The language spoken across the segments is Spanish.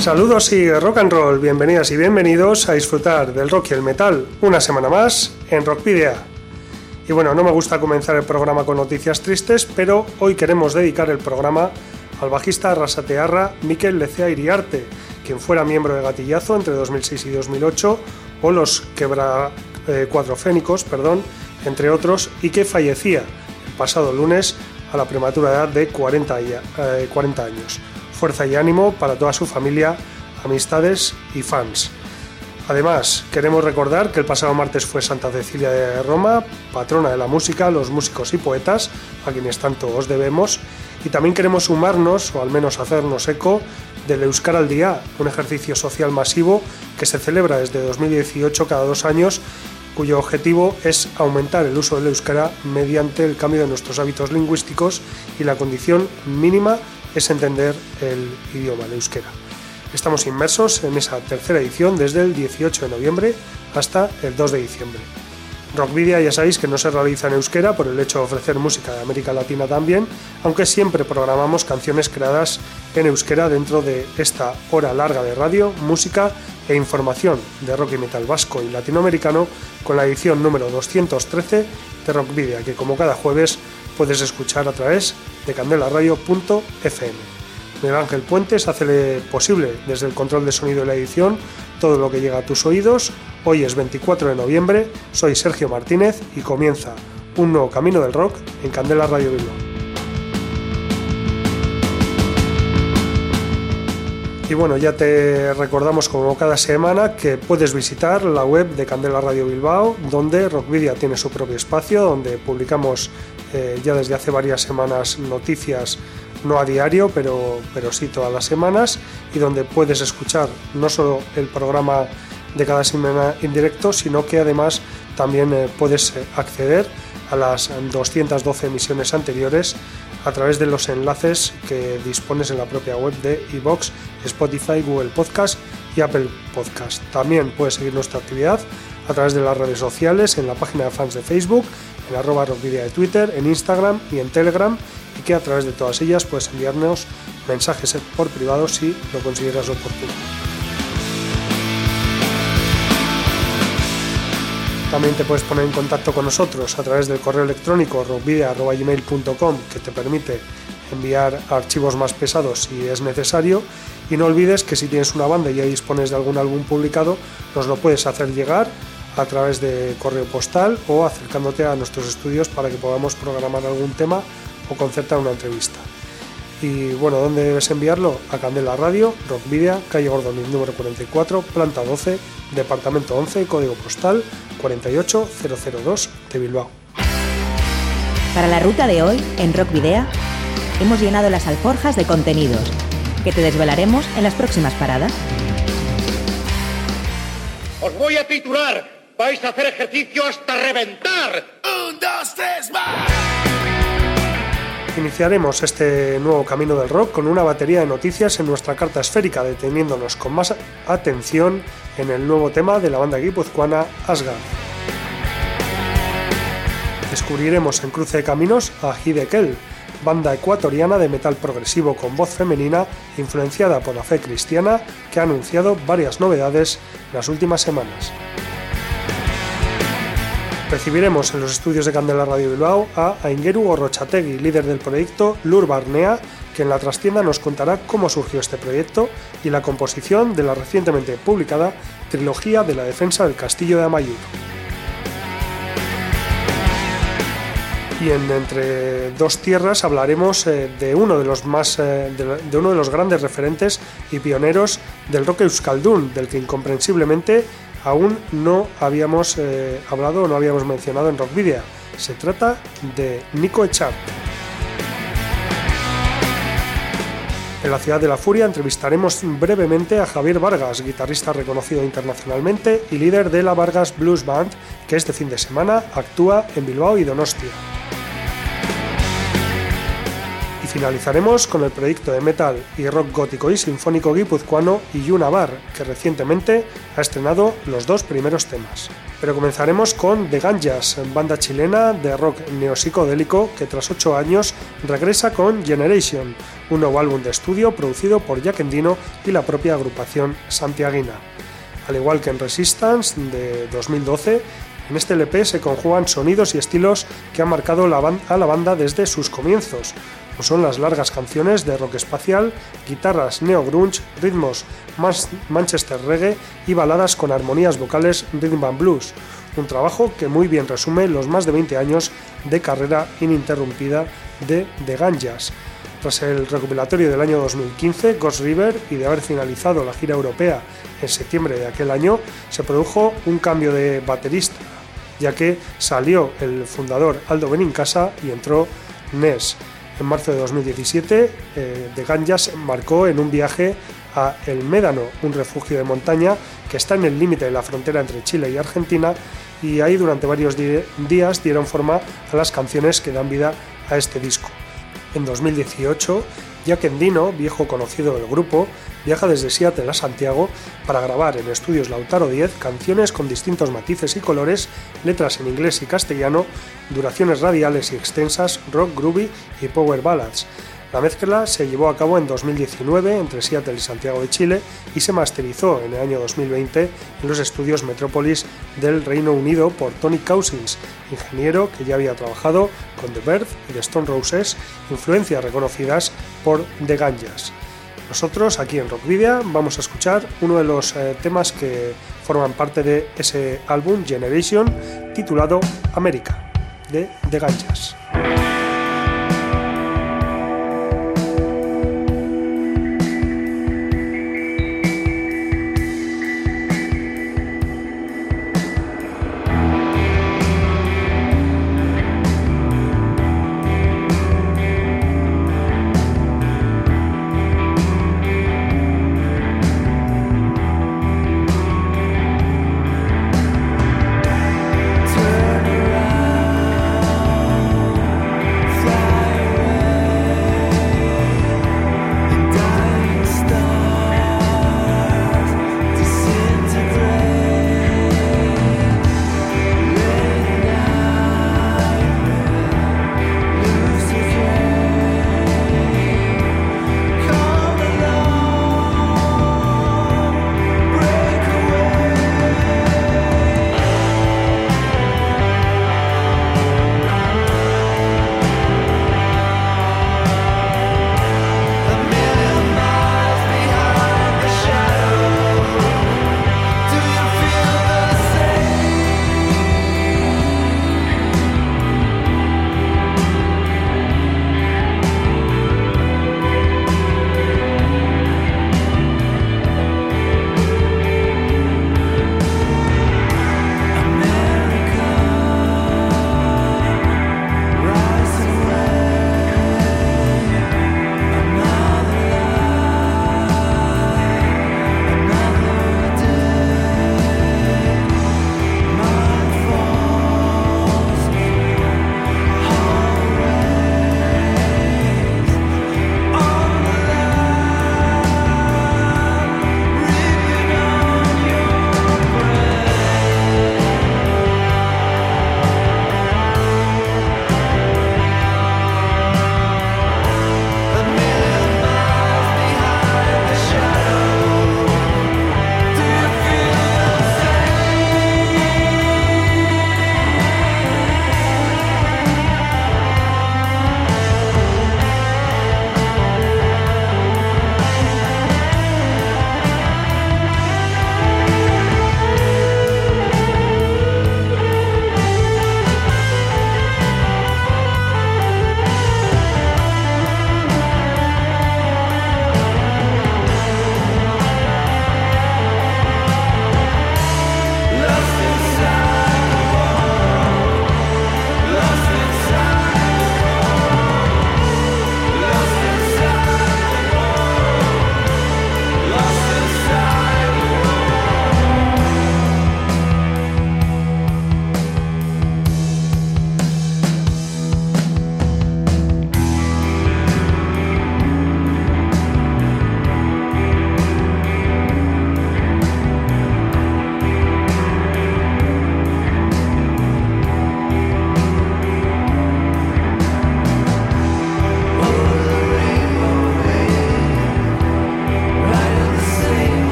Saludos y rock and roll, bienvenidas y bienvenidos a disfrutar del rock y el metal una semana más en Rockvidia. Y bueno, no me gusta comenzar el programa con noticias tristes, pero hoy queremos dedicar el programa al bajista rasatearra Miquel Lecea Iriarte, quien fuera miembro de Gatillazo entre 2006 y 2008, o los Quebra eh, Cuatrofénicos, perdón, entre otros, y que fallecía el pasado lunes a la prematura edad de 40 eh, años fuerza y ánimo para toda su familia, amistades y fans. Además, queremos recordar que el pasado martes fue Santa Cecilia de Roma, patrona de la música, los músicos y poetas, a quienes tanto os debemos, y también queremos sumarnos, o al menos hacernos eco, del Euskara al Día, un ejercicio social masivo que se celebra desde 2018 cada dos años, cuyo objetivo es aumentar el uso del euskara mediante el cambio de nuestros hábitos lingüísticos y la condición mínima es entender el idioma, el euskera. Estamos inmersos en esa tercera edición desde el 18 de noviembre hasta el 2 de diciembre. Rockvidia ya sabéis que no se realiza en euskera por el hecho de ofrecer música de América Latina también, aunque siempre programamos canciones creadas en euskera dentro de esta hora larga de radio, música e información de rock y metal vasco y latinoamericano con la edición número 213 de Rockvidia, que como cada jueves puedes escuchar a través de candelaradio.fm. Miguel Ángel Puentes hace posible desde el control de sonido y la edición todo lo que llega a tus oídos. Hoy es 24 de noviembre, soy Sergio Martínez y comienza un nuevo camino del rock en Candela Radio Bilbao. Y bueno, ya te recordamos como cada semana que puedes visitar la web de Candela Radio Bilbao, donde Rockvidia tiene su propio espacio, donde publicamos eh, ya desde hace varias semanas noticias, no a diario, pero, pero sí todas las semanas, y donde puedes escuchar no solo el programa de cada semana en directo, sino que además también eh, puedes eh, acceder a las 212 emisiones anteriores a través de los enlaces que dispones en la propia web de iVox, Spotify, Google Podcast y Apple Podcast. También puedes seguir nuestra actividad a través de las redes sociales, en la página de fans de Facebook, en arroba rockvidia de Twitter, en Instagram y en Telegram, y que a través de todas ellas puedes enviarnos mensajes por privado si lo consideras oportuno. También te puedes poner en contacto con nosotros a través del correo electrónico rockvidia.gmail.com que te permite enviar archivos más pesados si es necesario. Y no olvides que si tienes una banda y ya dispones de algún álbum publicado, nos lo puedes hacer llegar a través de correo postal o acercándote a nuestros estudios para que podamos programar algún tema o concertar una entrevista. Y bueno, ¿dónde debes enviarlo? A Candela Radio, Rockvidia, calle Gordon, número 44, planta 12, departamento 11, código postal 48002 de Bilbao. Para la ruta de hoy, en Rock Video, hemos llenado las alforjas de contenidos que te desvelaremos en las próximas paradas. Os voy a titular. Vais a hacer ejercicio hasta reventar. Un, dos, tres, más. Iniciaremos este nuevo camino del rock con una batería de noticias en nuestra carta esférica, deteniéndonos con más atención en el nuevo tema de la banda guipuzcoana Asgard. Descubriremos en Cruce de Caminos a Hidekel, banda ecuatoriana de metal progresivo con voz femenina influenciada por la fe cristiana que ha anunciado varias novedades en las últimas semanas. Recibiremos en los estudios de Candela Radio Bilbao a Aingeru Orrochategui, líder del proyecto Lur Barnea, que en la trastienda nos contará cómo surgió este proyecto y la composición de la recientemente publicada Trilogía de la Defensa del Castillo de Amayur. Y en Entre dos tierras hablaremos eh, de uno de los más eh, de, uno de los grandes referentes y pioneros del rock euskaldun, del que incomprensiblemente aún no habíamos eh, hablado o no habíamos mencionado en Rockvidia. Se trata de Nico Echart. En la Ciudad de la Furia entrevistaremos brevemente a Javier Vargas, guitarrista reconocido internacionalmente y líder de la Vargas Blues Band, que este fin de semana actúa en Bilbao y Donostia. Finalizaremos con el proyecto de metal y rock gótico y sinfónico guipuzcoano Yuna Bar, que recientemente ha estrenado los dos primeros temas. Pero comenzaremos con The Ganjas, banda chilena de rock neopsicodélico que tras ocho años regresa con Generation, un nuevo álbum de estudio producido por Jack Endino y la propia agrupación santiaguina. Al igual que en Resistance de 2012, en este LP se conjugan sonidos y estilos que han marcado a la banda desde sus comienzos, como son las largas canciones de rock espacial, guitarras neo-grunge, ritmos Manchester reggae y baladas con armonías vocales rhythm and blues, un trabajo que muy bien resume los más de 20 años de carrera ininterrumpida de The Ganjas. Tras el recopilatorio del año 2015, Ghost River, y de haber finalizado la gira europea en septiembre de aquel año, se produjo un cambio de baterista, ya que salió el fundador Aldo Benincasa y entró Ness. En marzo de 2017, eh, The Ganjas embarcó en un viaje a El Médano, un refugio de montaña que está en el límite de la frontera entre Chile y Argentina, y ahí durante varios días dieron forma a las canciones que dan vida a este disco. En 2018, Jack Endino, viejo conocido del grupo, viaja desde Seattle a Santiago para grabar en estudios Lautaro 10 canciones con distintos matices y colores, letras en inglés y castellano, duraciones radiales y extensas, rock, groovy y power ballads. La mezcla se llevó a cabo en 2019 entre Seattle y Santiago de Chile y se masterizó en el año 2020 en los estudios Metropolis del Reino Unido por Tony Cousins, ingeniero que ya había trabajado con The Verve y The Stone Roses, influencias reconocidas por The Ganjas. Nosotros aquí en Rockvidia vamos a escuchar uno de los eh, temas que forman parte de ese álbum Generation titulado América de The Ganjas.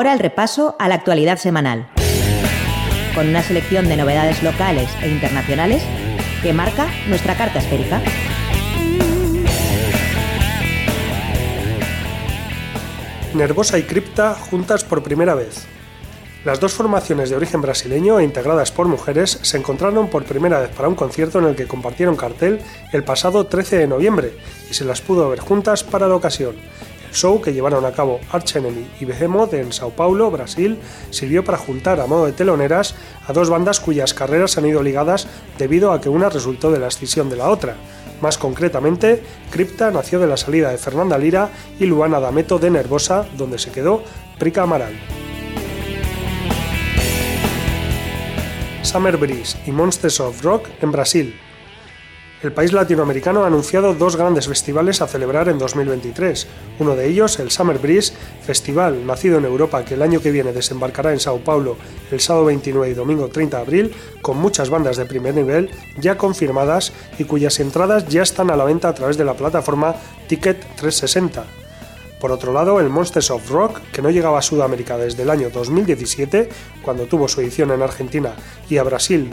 Ahora el repaso a la actualidad semanal, con una selección de novedades locales e internacionales que marca nuestra carta esférica. Nervosa y Cripta juntas por primera vez. Las dos formaciones de origen brasileño e integradas por mujeres se encontraron por primera vez para un concierto en el que compartieron cartel el pasado 13 de noviembre y se las pudo ver juntas para la ocasión. Show que llevaron a cabo Arch Enemy y Behemoth en Sao Paulo, Brasil, sirvió para juntar a modo de teloneras a dos bandas cuyas carreras han ido ligadas debido a que una resultó de la escisión de la otra. Más concretamente, Crypta nació de la salida de Fernanda Lira y Luana D'Ameto de Nervosa, donde se quedó Prica Amaral. Summer Breeze y Monsters of Rock en Brasil. El país latinoamericano ha anunciado dos grandes festivales a celebrar en 2023. Uno de ellos, el Summer Breeze, festival nacido en Europa que el año que viene desembarcará en Sao Paulo el sábado 29 y domingo 30 de abril, con muchas bandas de primer nivel ya confirmadas y cuyas entradas ya están a la venta a través de la plataforma Ticket 360. Por otro lado, el Monsters of Rock, que no llegaba a Sudamérica desde el año 2017, cuando tuvo su edición en Argentina, y a Brasil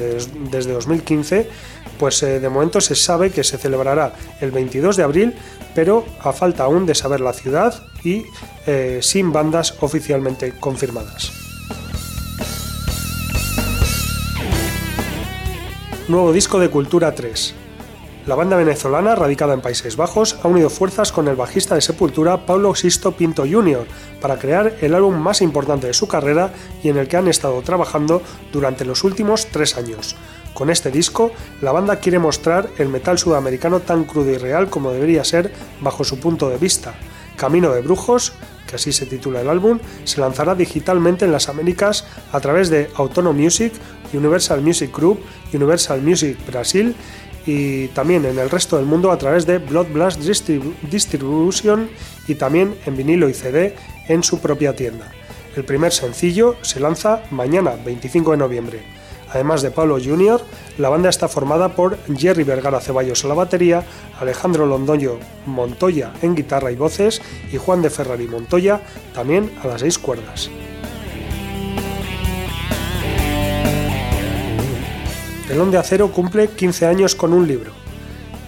desde 2015, pues eh, de momento se sabe que se celebrará el 22 de abril, pero a falta aún de saber la ciudad y eh, sin bandas oficialmente confirmadas. Nuevo disco de Cultura 3. La banda venezolana, radicada en Países Bajos, ha unido fuerzas con el bajista de Sepultura, Paulo Sisto Pinto Jr., para crear el álbum más importante de su carrera y en el que han estado trabajando durante los últimos tres años. Con este disco, la banda quiere mostrar el metal sudamericano tan crudo y real como debería ser bajo su punto de vista. Camino de Brujos, que así se titula el álbum, se lanzará digitalmente en las Américas a través de Autono Music, Universal Music Group, Universal Music Brasil y también en el resto del mundo a través de Blood Blast Distribution y también en vinilo y CD en su propia tienda. El primer sencillo se lanza mañana 25 de noviembre. Además de Pablo Jr., la banda está formada por Jerry Vergara Ceballos a la batería, Alejandro Londoño Montoya en guitarra y voces y Juan de Ferrari Montoya también a las seis cuerdas. Telón de Acero cumple 15 años con un libro.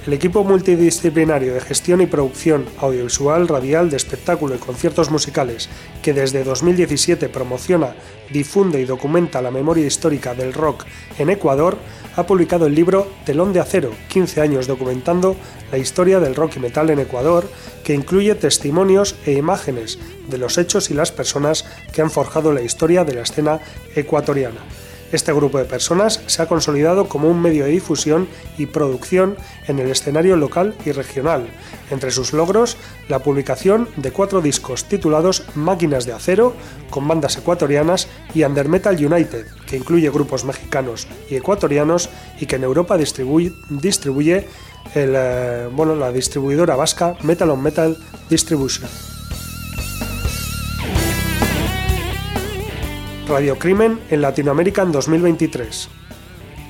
El equipo multidisciplinario de gestión y producción audiovisual, radial, de espectáculo y conciertos musicales, que desde 2017 promociona, difunde y documenta la memoria histórica del rock en Ecuador, ha publicado el libro Telón de Acero, 15 años documentando la historia del rock y metal en Ecuador, que incluye testimonios e imágenes de los hechos y las personas que han forjado la historia de la escena ecuatoriana. Este grupo de personas se ha consolidado como un medio de difusión y producción en el escenario local y regional. Entre sus logros, la publicación de cuatro discos titulados Máquinas de Acero, con bandas ecuatorianas, y Under Metal United, que incluye grupos mexicanos y ecuatorianos y que en Europa distribuye, eh, la distribuidora vasca Metal on Metal Distribution. Radio Crimen en Latinoamérica en 2023.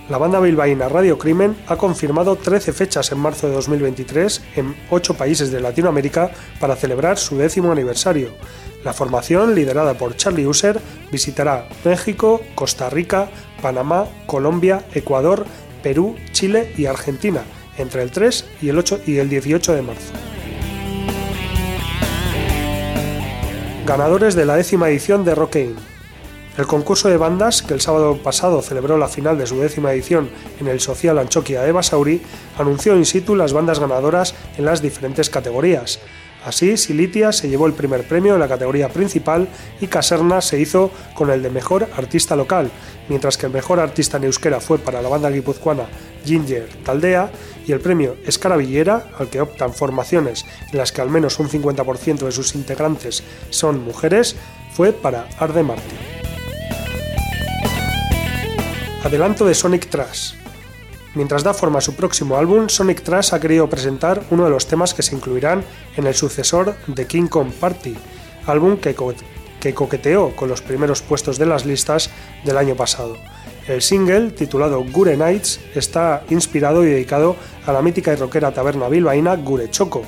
La banda bilbaína Radio Crimen ha confirmado 13 fechas en marzo de 2023 en 8 países de Latinoamérica para celebrar su décimo aniversario. La formación, liderada por Charlie User, visitará México, Costa Rica, Panamá, Colombia, Ecuador, Perú, Chile y Argentina entre el 3 y el, 8 y el 18 de marzo. Ganadores de la décima edición de Rockane. El concurso de bandas, que el sábado pasado celebró la final de su décima edición en el Social Anchoquia de Basauri, anunció in situ las bandas ganadoras en las diferentes categorías. Así, Silitia se llevó el primer premio en la categoría principal y Caserna se hizo con el de Mejor Artista Local, mientras que el Mejor Artista en Euskera fue para la banda guipuzcoana Ginger Taldea y el premio Escaravillera, al que optan formaciones en las que al menos un 50% de sus integrantes son mujeres, fue para Arde Martin. Adelanto de Sonic Trash. Mientras da forma a su próximo álbum, Sonic Trash ha querido presentar uno de los temas que se incluirán en el sucesor de King Kong Party, álbum que, que coqueteó con los primeros puestos de las listas del año pasado. El single, titulado Gure Nights, está inspirado y dedicado a la mítica y rockera taberna bilbaína Gure Choco,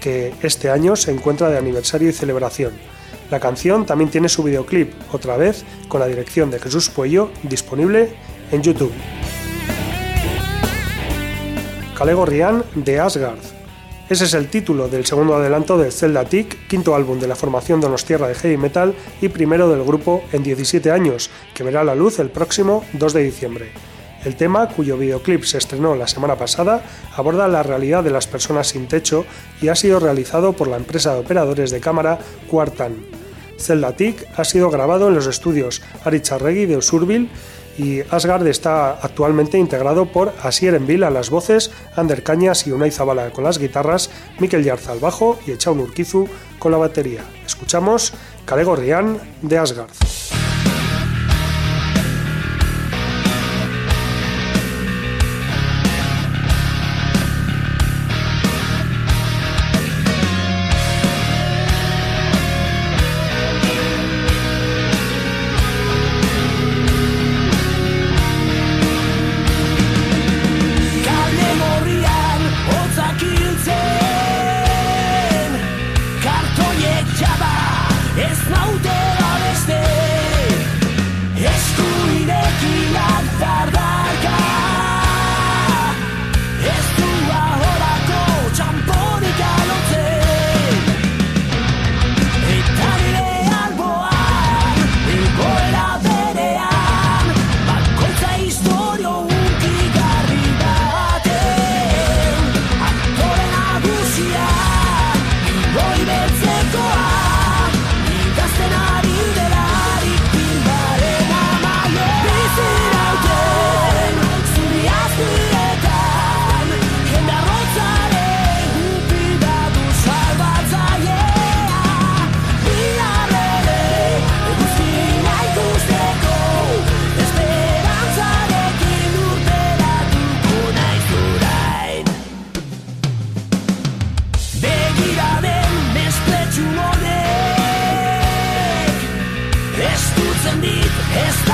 que este año se encuentra de aniversario y celebración. La canción también tiene su videoclip, otra vez con la dirección de Jesús Puello, disponible en YouTube. Calego Rian de Asgard. Ese es el título del segundo adelanto de Zelda Tick, quinto álbum de la formación Donostierra de Heavy Metal y primero del grupo en 17 años, que verá la luz el próximo 2 de diciembre. El tema, cuyo videoclip se estrenó la semana pasada, aborda la realidad de las personas sin techo y ha sido realizado por la empresa de operadores de cámara Quartan. Zelda Tick ha sido grabado en los estudios Aricharregui de Usurbil y Asgard está actualmente integrado por Asier Envil a las voces, Ander Cañas y Unai Zabala con las guitarras, Mikel Yarza al bajo y Echaun Urquizu con la batería. Escuchamos Calego Rian de Asgard. Está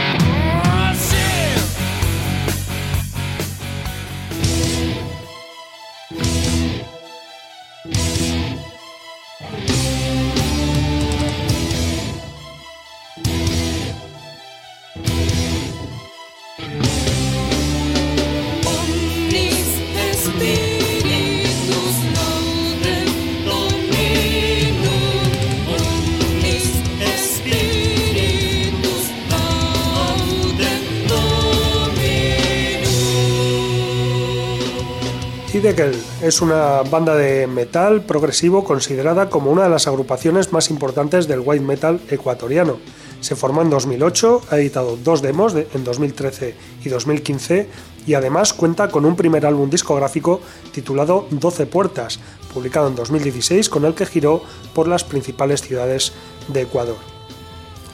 es una banda de metal progresivo considerada como una de las agrupaciones más importantes del white metal ecuatoriano. Se formó en 2008, ha editado dos demos en 2013 y 2015 y además cuenta con un primer álbum discográfico titulado 12 Puertas, publicado en 2016 con el que giró por las principales ciudades de Ecuador.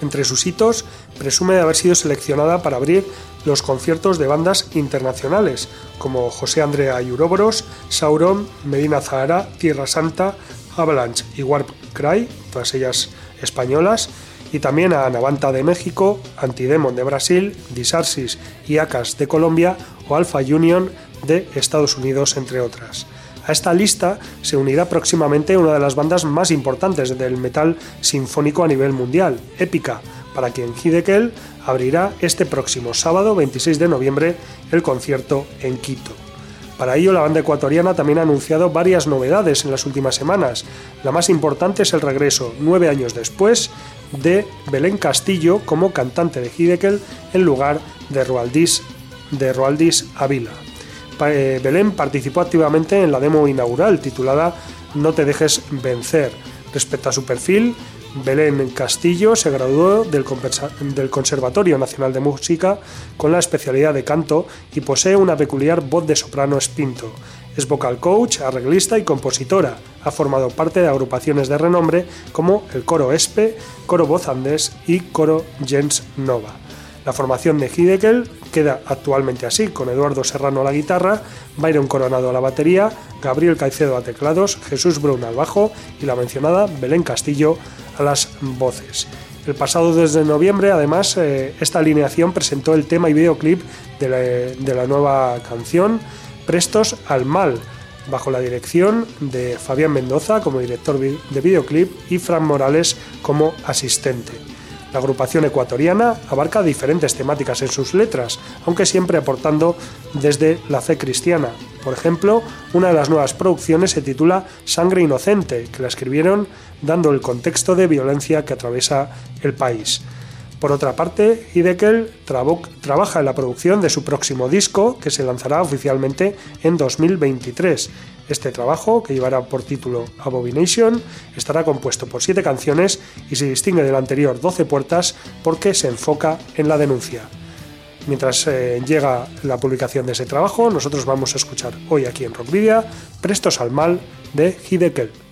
Entre sus hitos, presume de haber sido seleccionada para abrir los conciertos de bandas internacionales como José Andrea Yurobros, Sauron, Medina Zahara, Tierra Santa, Avalanche y Warp Cry, todas ellas españolas, y también a Navanta de México, Antidemon de Brasil, Disarsis y Acas de Colombia o Alpha Union de Estados Unidos, entre otras. A esta lista se unirá próximamente una de las bandas más importantes del metal sinfónico a nivel mundial, Épica, para quien Hidekel abrirá este próximo sábado 26 de noviembre el concierto en Quito. Para ello, la banda ecuatoriana también ha anunciado varias novedades en las últimas semanas. La más importante es el regreso, nueve años después, de Belén Castillo como cantante de Hidekel en lugar de Roaldís, de Roaldís Avila. Eh, Belén participó activamente en la demo inaugural titulada No te dejes vencer. Respecto a su perfil, Belén Castillo se graduó del, Conservatorio Nacional de Música con la especialidad de canto y posee una peculiar voz de soprano espinto. Es vocal coach, arreglista y compositora. Ha formado parte de agrupaciones de renombre como el Coro Espe, Coro Voz Andes y Coro Jens Nova. La formación de Hidekel queda actualmente así, con Eduardo Serrano a la guitarra, Byron Coronado a la batería, Gabriel Caicedo a teclados, Jesús Brun al bajo y la mencionada Belén Castillo a las voces. El pasado desde noviembre, además, eh, esta alineación presentó el tema y videoclip de la, de la nueva canción Prestos al Mal, bajo la dirección de Fabián Mendoza como director de videoclip y Fran Morales como asistente. La agrupación ecuatoriana abarca diferentes temáticas en sus letras, aunque siempre aportando desde la fe cristiana. Por ejemplo, una de las nuevas producciones se titula Sangre Inocente, que la escribieron dando el contexto de violencia que atraviesa el país. Por otra parte, Hidekel trabaja en la producción de su próximo disco, que se lanzará oficialmente en 2023. Este trabajo, que llevará por título Abomination, estará compuesto por siete canciones y se distingue del anterior 12 puertas porque se enfoca en la denuncia. Mientras eh, llega la publicación de ese trabajo, nosotros vamos a escuchar hoy aquí en Rockvidia Prestos al Mal de Hidekel.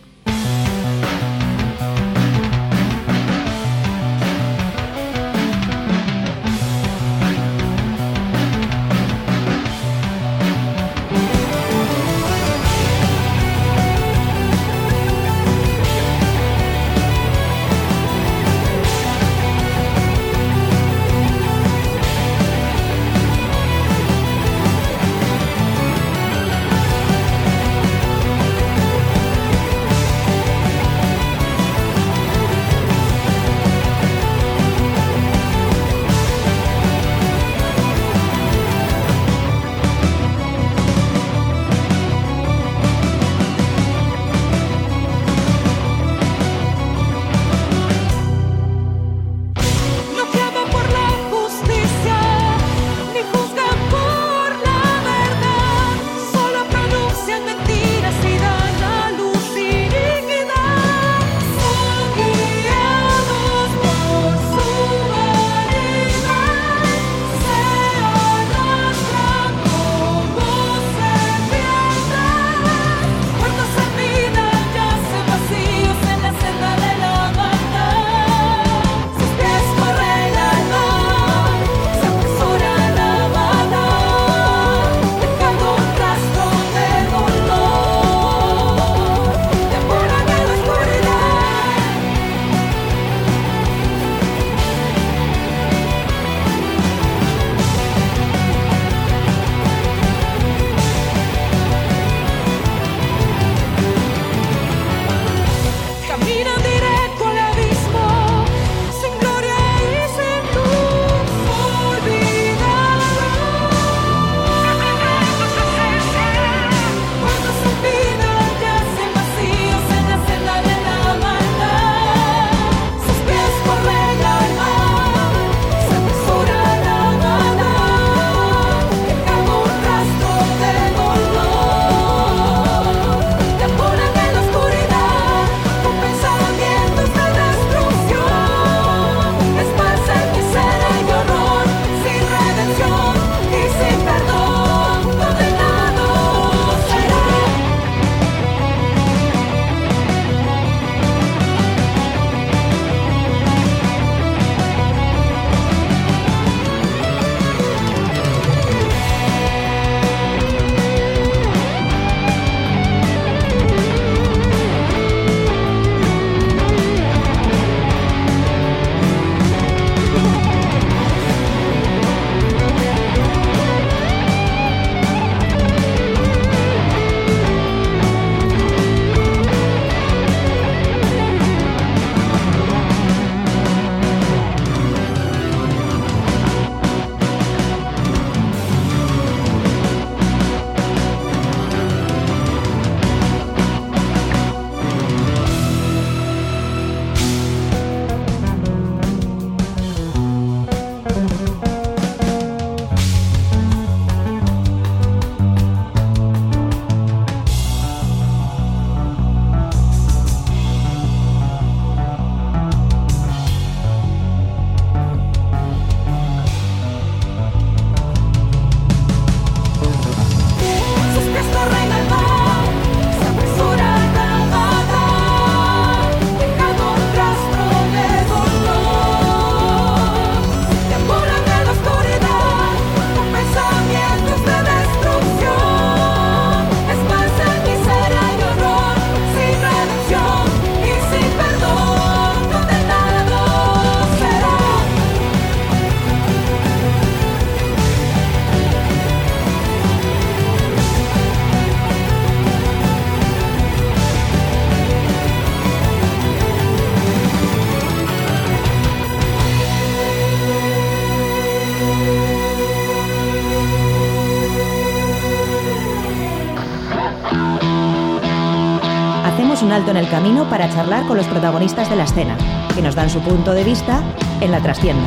Alto en el camino para charlar con los protagonistas de la escena, que nos dan su punto de vista en la trastienda.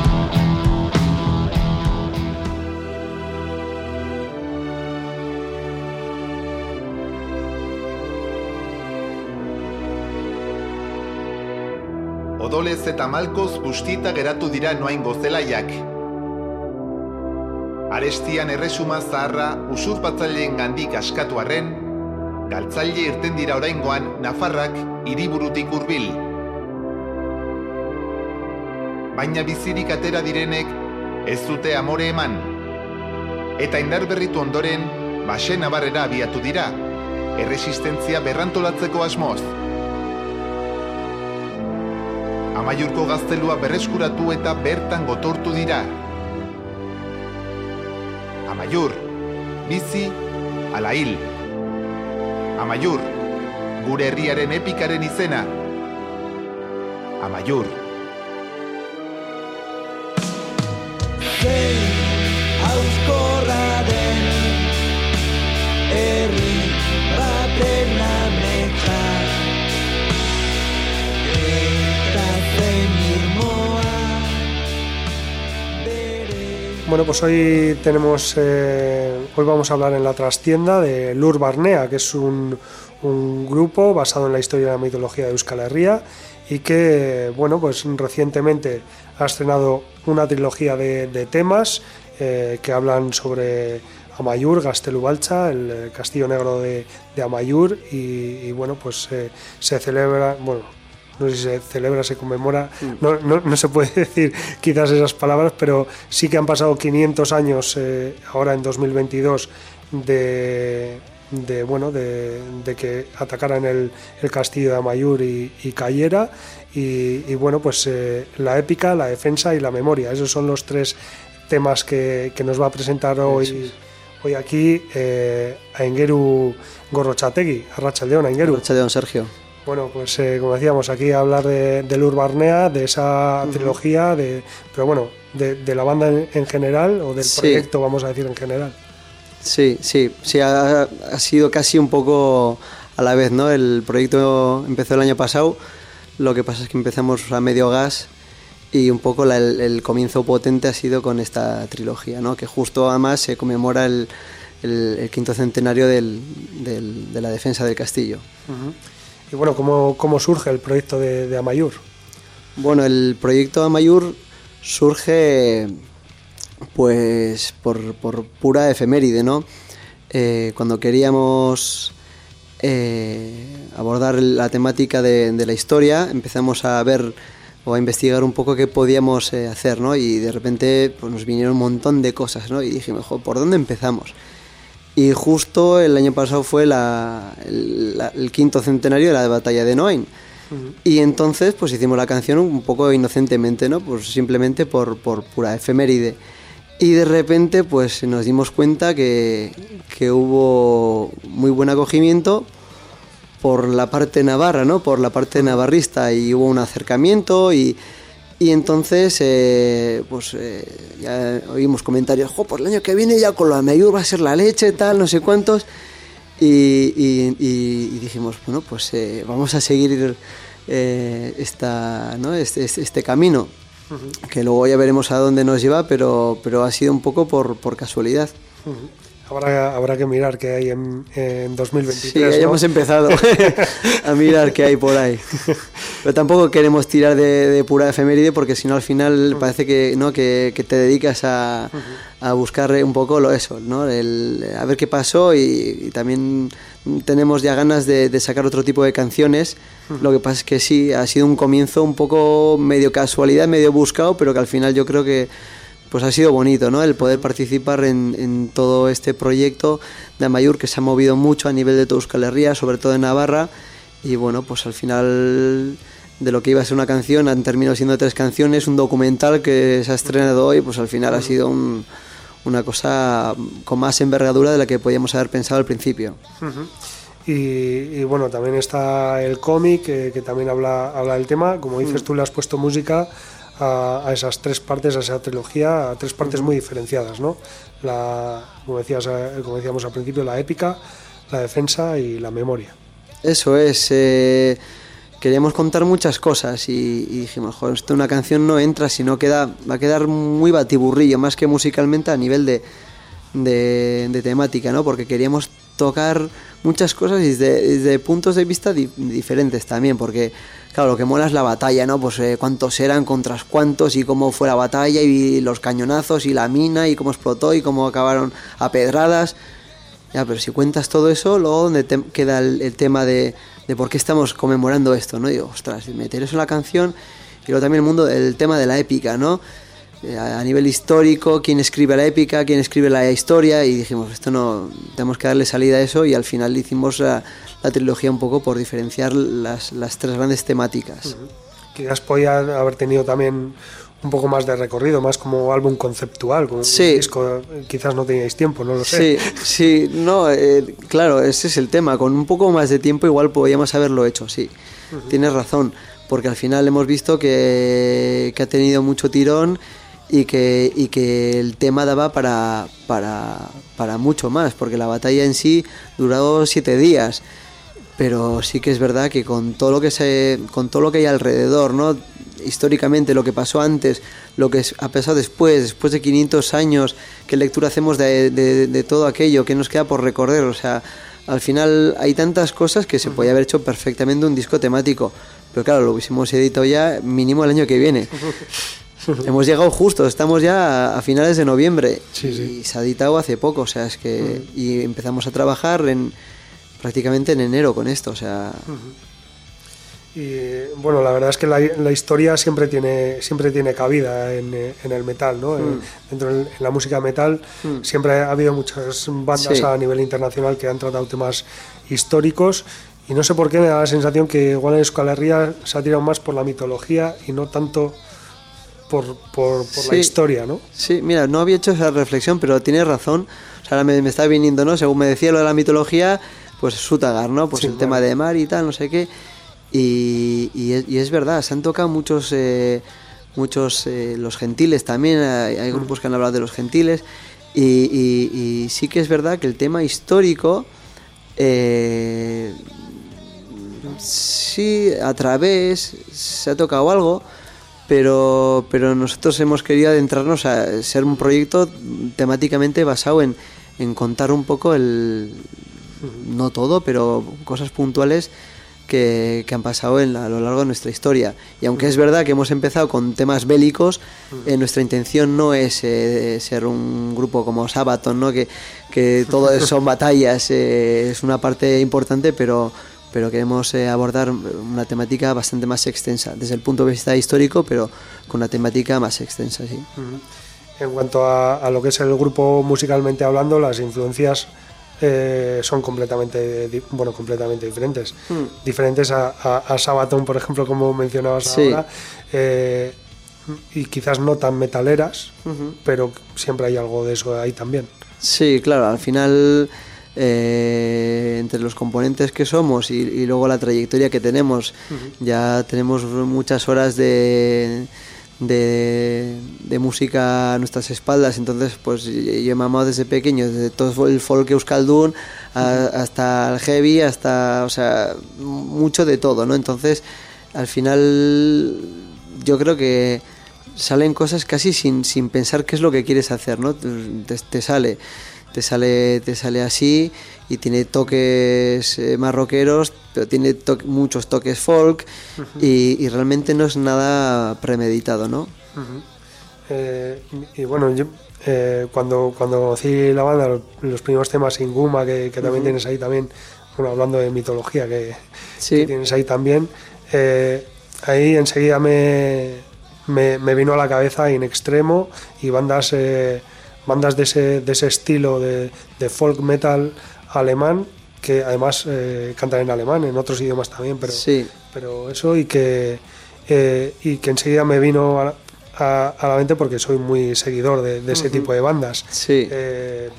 Odolez eta malkoz bustita geratu dira noain gozelaiak. Arestian erresuma zaharra usurpatzaileen gandik askatu arren, galtzaile irten dira oraingoan Nafarrak hiriburutik hurbil. Baina bizirik atera direnek ez dute amore eman. Eta indar berritu ondoren, basen abarrera abiatu dira, erresistentzia berrantolatzeko asmoz. Amaiurko gaztelua berreskuratu eta bertan gotortu dira. Amaiur, bizi, ala hil. Amaiur, gure herriaren epikaren izena. Amaiur. Zein hauskorra den herri baten ametsa eta zein irmoa bere Bueno, pues hoy tenemos, eh, hoy vamos a hablar en la trastienda de Lur Barnea, que es un, grupo basado en la historia y la mitología de Euskal Herria y que, bueno, pues recientemente ha estrenado una trilogía de, temas eh, que hablan sobre Amayur, Gastelubalcha, el eh, castillo negro de, de Amayur y, y, bueno, pues eh, se celebra, bueno, no sé si se celebra, se conmemora, no, no, no se puede decir quizás esas palabras, pero sí que han pasado 500 años eh, ahora en 2022 de, de bueno de, de que atacaran el, el castillo de Amayur y, y cayera. Y, y bueno pues eh, la épica, la defensa y la memoria, esos son los tres temas que, que nos va a presentar hoy hoy aquí eh, a Engeru Gorrochategui, a Rachaldeón, a Engeru. Arratsaldeon, Sergio. Bueno, pues eh, como decíamos, aquí a hablar de, del Urbarnea, de esa trilogía, de, pero bueno, de, de la banda en, en general o del Sí. proyecto, vamos a decir en general. Sí, sí, sí, ha, ha sido casi un poco a la vez, ¿no? El proyecto empezó el año pasado, lo que pasa es que empezamos a medio gas y un poco la- el, el comienzo potente ha sido con esta trilogía, ¿no? Que justo además se conmemora el, el- el quinto centenario del- del- de la defensa del castillo. Y bueno, ¿cómo, cómo surge el proyecto de, Amayur? Bueno, el proyecto Amayur surge pues por, por pura efeméride, ¿no? Eh, cuando queríamos eh, abordar la temática de, de la historia, empezamos a ver o a investigar un poco qué podíamos eh, hacer, ¿no? Y de repente pues, nos vinieron un montón de cosas, ¿no? Y dijimos, "Jo, ¿por dónde empezamos? Y justo el año pasado fue la- el, la- el quinto centenario de la batalla de Noain. Y entonces pues hicimos la canción un poco inocentemente, ¿no? Pues simplemente por, por pura efeméride. Y de repente pues nos dimos cuenta que, que hubo muy buen acogimiento por la parte navarra, ¿no? Por la parte navarrista y hubo un acercamiento y, y entonces eh, pues eh, ya oímos comentarios, jo, pues el año que viene ya con lo Ameyur va a ser la leche, tal, no sé cuántos. Y, y- y- y dijimos, bueno, pues eh, vamos a seguir eh, esta, ¿no? este, este, este camino, que luego ya veremos a dónde nos lleva, pero, pero ha sido un poco por, por casualidad. Habrá, habrá que mirar qué hay en, en 2023. Sí, ya ¿no? hemos empezado a mirar qué hay por ahí. Pero tampoco queremos tirar de, de pura efeméride porque si no al final parece que no que, que te dedicas a, a buscar un poco lo eso, ¿no? El, a ver qué pasó y, y también tenemos ya ganas de, de sacar otro tipo de canciones. Lo que pasa es que sí, ha sido un comienzo un poco medio casualidad, medio buscado, pero que al final yo creo que pues ha sido bonito, ¿no? El poder participar en, en todo este proyecto de Amayur que se ha movido mucho a nivel de Euskal Herria, sobre todo en Navarra. Y bueno, pues al final de lo que iba a ser una canción han terminado siendo tres canciones, un documental que se ha estrenado hoy, pues al final ha sido un- una cosa con más envergadura de la que podíamos haber pensado al principio. Y, y bueno, también está el cómic que, que también habla, habla del tema. Como dices tú, le has puesto música a, esas tres partes, a esa trilogía, a tres partes muy diferenciadas, ¿no? La, como, eh, decíamos al principio, la épica, la defensa y la memoria. Eso es. eh, queríamos contar muchas cosas y, dijimos, joder, esto una canción no entra, sino queda, va a quedar muy batiburrillo, más que musicalmente a nivel de temática, ¿no? Porque queríamos tocar muchas cosas y desde, puntos de vista di- diferentes también, porque claro, lo que mola es la batalla, ¿no? Pues eh, cuántos eran contra cuántos y cómo fue la batalla y los cañonazos y la mina y cómo explotó y cómo acabaron a pedradas. Ya, pero si cuentas todo eso, luego donde te- queda el, tema de, de por qué estamos conmemorando esto, ¿no? Digo, ostras, meter eso en la canción y luego también el mundo, el tema de la épica, ¿no? A nivel histórico, quién escribe la épica, quién escribe la historia y dijimos, esto no, tenemos que darle salida a eso y al final hicimos la, la trilogía un poco por diferenciar las, las tres grandes temáticas. Quizás podía haber tenido también un poco más de recorrido, más como álbum conceptual, como Sí. un disco. Quizás no teníais tiempo, no lo sé. Sí, sí, no, eh, claro, ese es el tema. Con un poco más de tiempo igual podíamos haberlo hecho, sí. Tienes razón, porque al final hemos visto que, que ha tenido mucho tirón y que, y que el tema daba para, para, para mucho más, porque la batalla en sí duró siete días. Pero sí que es verdad que con todo lo que se, con todo lo que hay alrededor, ¿no? históricamente lo que pasó antes, lo que ha pasado después, después de 500 años, qué lectura hacemos de, de- de todo aquello, qué nos queda por recorrer, o sea, al final hay tantas cosas que se podía haber hecho perfectamente un disco temático, pero claro, lo hubiésemos editado ya mínimo el año que viene. Hemos llegado justo, estamos ya a, a finales de noviembre Sí, sí. y se ha editado hace poco, o sea, es que y empezamos a trabajar en prácticamente en enero con esto, o sea, Y bueno, la verdad es que la, la historia siempre tiene, siempre tiene cabida en, en el metal, ¿no? Mm. En- dentro en la música metal siempre ha habido muchas bandas Sí. a nivel internacional que han tratado temas históricos y no sé por qué me da la sensación que igual en Euskal Herria se ha tirado más por la mitología y no tanto por, por, por la historia, ¿no? Sí, mira, no había hecho esa reflexión, pero tienes razón. O sea, ahora me, me está viniendo, ¿no? Según me decía lo de la mitología, pues Sutagar, ¿no? Pues Sí, el tema de mar y tal, no sé qué. Y, y es, y es verdad, se han tocado muchos, eh, muchos eh, los gentiles también, hay, hay grupos que han hablado de los gentiles. Y sí que es verdad que el tema histórico, eh, sí, a través se ha tocado algo, pero, pero nosotros hemos querido adentrarnos a ser un proyecto temáticamente basado en, en contar un poco el, no todo, pero cosas puntuales que, que han pasado en a lo largo de nuestra historia. Y aunque es verdad que hemos empezado con temas bélicos, eh, nuestra intención no es eh, ser un grupo como Sabaton, ¿no? que, que todo son batallas, eh, es una parte importante, pero, pero queremos eh, abordar una temática bastante más extensa, desde el punto de vista histórico, pero con una temática más extensa, sí. En cuanto a, a lo que es el grupo musicalmente hablando, las influencias eh, son completamente, bueno, completamente diferentes. Diferentes a, a, a Sabaton, por ejemplo, como mencionabas Sí. ahora, eh, y quizás no tan metaleras, pero siempre hay algo de eso ahí también. Sí, claro, al final eh, entre los componentes que somos y, y luego la trayectoria que tenemos, ya tenemos muchas horas de, de, de música a nuestras espaldas, entonces pues yo he mamado desde pequeño, desde todo el folk euskaldun a- hasta el heavy, hasta, o sea, mucho de todo, ¿no? Entonces, al final yo creo que salen cosas casi sin, sin pensar qué es lo que quieres hacer, ¿no? Te, te sale, te sale, te sale así y tiene toques eh, más rockeros, pero tiene to- muchos toques folk y, y realmente no es nada premeditado, ¿no? Eh, y bueno, yo, eh, cuando, cuando conocí la banda, los, primeros temas Inguma, que, que también tienes ahí también, bueno, hablando de mitología, que, Sí. que tienes ahí también, eh, ahí enseguida me, me, me vino a la cabeza In Extremo y bandas, bandas de, ese, de ese estilo de, de folk metal alemán, que además eh, cantan en alemán, en otros idiomas también, pero, Sí. pero eso y que, eh, y que enseguida me vino a, a- a la mente porque soy muy seguidor de, de ese tipo de bandas. Sí. Eh,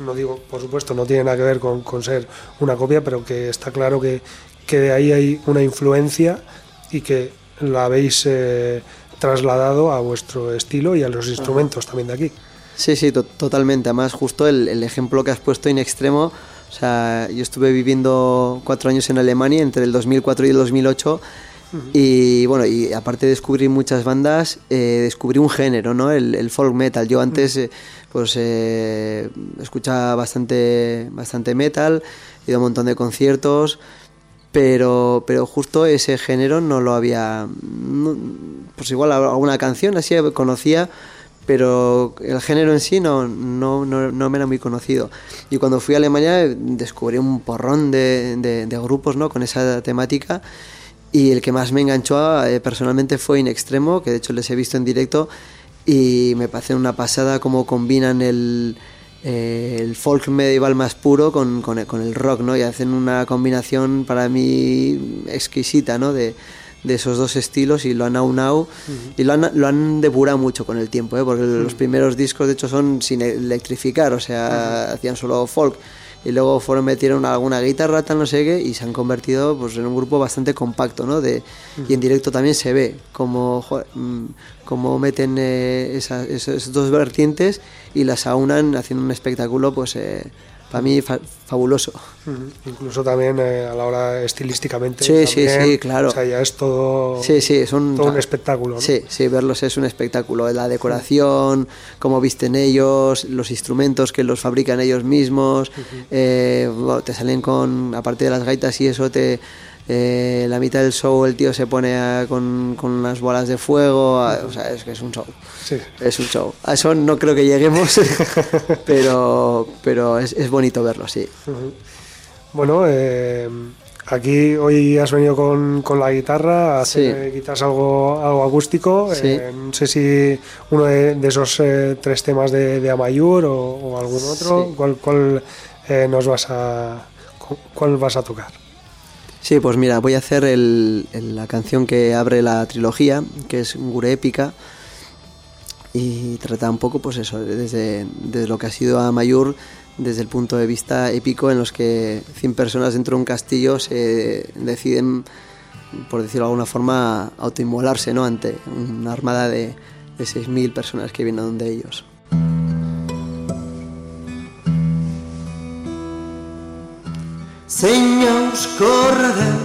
no digo, por supuesto, no tiene nada que ver con, con ser una copia, pero que está claro que, que de ahí hay una influencia y que la habéis eh, trasladado a vuestro estilo y a los instrumentos también de aquí. Sí, sí, to- totalmente. Además, justo el, el ejemplo que has puesto en extremo, o sea, yo estuve viviendo cuatro años en Alemania entre el 2004 y el 2008 y bueno, y aparte de descubrir muchas bandas, eh, descubrí un género, ¿no? El, el folk metal. Yo antes eh, pues eh, escuchaba bastante, bastante metal, he ido a un montón de conciertos, pero, pero justo ese género no lo había... no- pues igual alguna canción así conocía, pero el género en sí no, no, no, no me era muy conocido. Y cuando fui a Alemania eh, descubrí un porrón de, de- de grupos ¿no? con esa temática y el que más me enganchó eh, personalmente fue In Extremo, que de hecho les he visto en directo y me parece una pasada cómo combinan el, eh, el folk medieval más puro con, con con el rock, ¿no? Y hacen una combinación para mí exquisita, ¿no? De, de esos dos estilos y lo han aunado. Y lo han, lo han depurado mucho con el tiempo, ¿eh? porque los primeros discos de hecho son sin electrificar, o sea, hacían solo folk. Y luego fueron metieron alguna guitarra tal no sé qué y se han convertido pues en un grupo bastante compacto no de y en directo también se ve como jo- mm, como meten eh, esa- esos, esos dos vertientes y las aunan haciendo un espectáculo pues eh, para mí fa- fabuloso. Incluso también eh, a la hora estilísticamente. Sí, sí, también. sí, claro. O sea, ya es todo, Sí, sí, es un, todo un espectáculo. ¿no? Sí, sí, verlos es un espectáculo. La decoración, cómo visten ellos, los instrumentos que los fabrican ellos mismos. eh, bueno, te salen con, aparte de las gaitas y eso, te eh, la mitad del show el tío se pone a- con, con unas bolas de fuego. a- o sea, es que es un show. Sí. Es un show. A eso no creo que lleguemos, pero, pero es, es bonito verlo, sí. Bueno, eh, aquí hoy has venido con, con la guitarra, a hacer Sí. quizás algo, algo acústico. Sí. eh, no sé si uno de, de esos eh, tres temas de, de Amayur o, o algún otro. Sí. ¿Cuál, cuál, eh, nos vas a cu- cuál vas a tocar? Sí, pues mira, voy a hacer la canción que abre la trilogía, que es Gure Épica, y trata un poco, pues eso, desde, desde lo que ha sido Amayur, desde el punto de vista épico en los que 100 personas dentro de un castillo se deciden, por decirlo de alguna forma, autoinmolarse ¿no? ante una armada de, de 6.000 personas que vienen de ellos. Zein auskorra den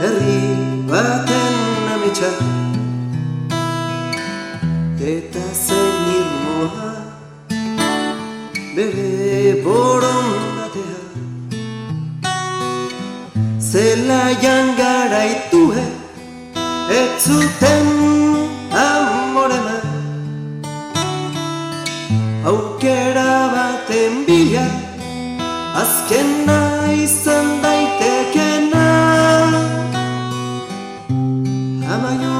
Herri baten ametsa Eta zein irmoa Bere borondatea. Zelaian garaitue Ez zuten amorema Aukera baten bila Azkena izan daitekena Amaiur,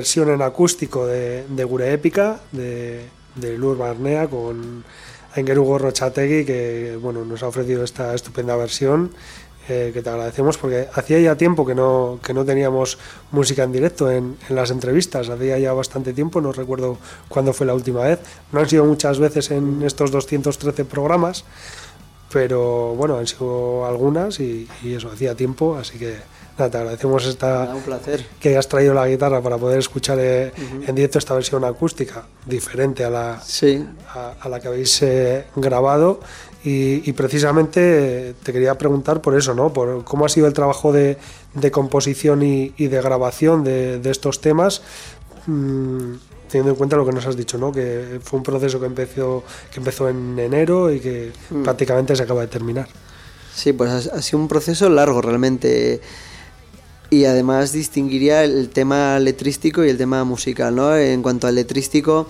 Versión en acústico de, de Gure Épica, de, de Lur Barnea, con Aingeru Gorrochategui, que bueno, nos ha ofrecido esta estupenda versión. eh, que te agradecemos porque hacía ya tiempo que no, que no teníamos música en directo en, en las entrevistas, hacía ya bastante tiempo, no recuerdo cuándo fue la última vez, no han sido muchas veces en estos 213 programas, pero bueno, han sido algunas y, y eso hacía tiempo, así que nada, te agradecemos esta, Nada, un placer. que hayas traído la guitarra para poder escuchar eh, en directo esta versión acústica, diferente a la, Sí, a, a la que habéis eh, grabado. Y, y precisamente eh, te quería preguntar por eso, ¿no? Por cómo ha sido el trabajo de, de composición y, y de grabación de, de estos temas, mm, teniendo en cuenta lo que nos has dicho, ¿no? Que fue un proceso que empezó, que empezó en enero y que prácticamente se acaba de terminar. Sí, pues ha, ha sido un proceso largo realmente. Y además distinguiría el tema letrístico y el tema musical, ¿no? En cuanto al letrístico,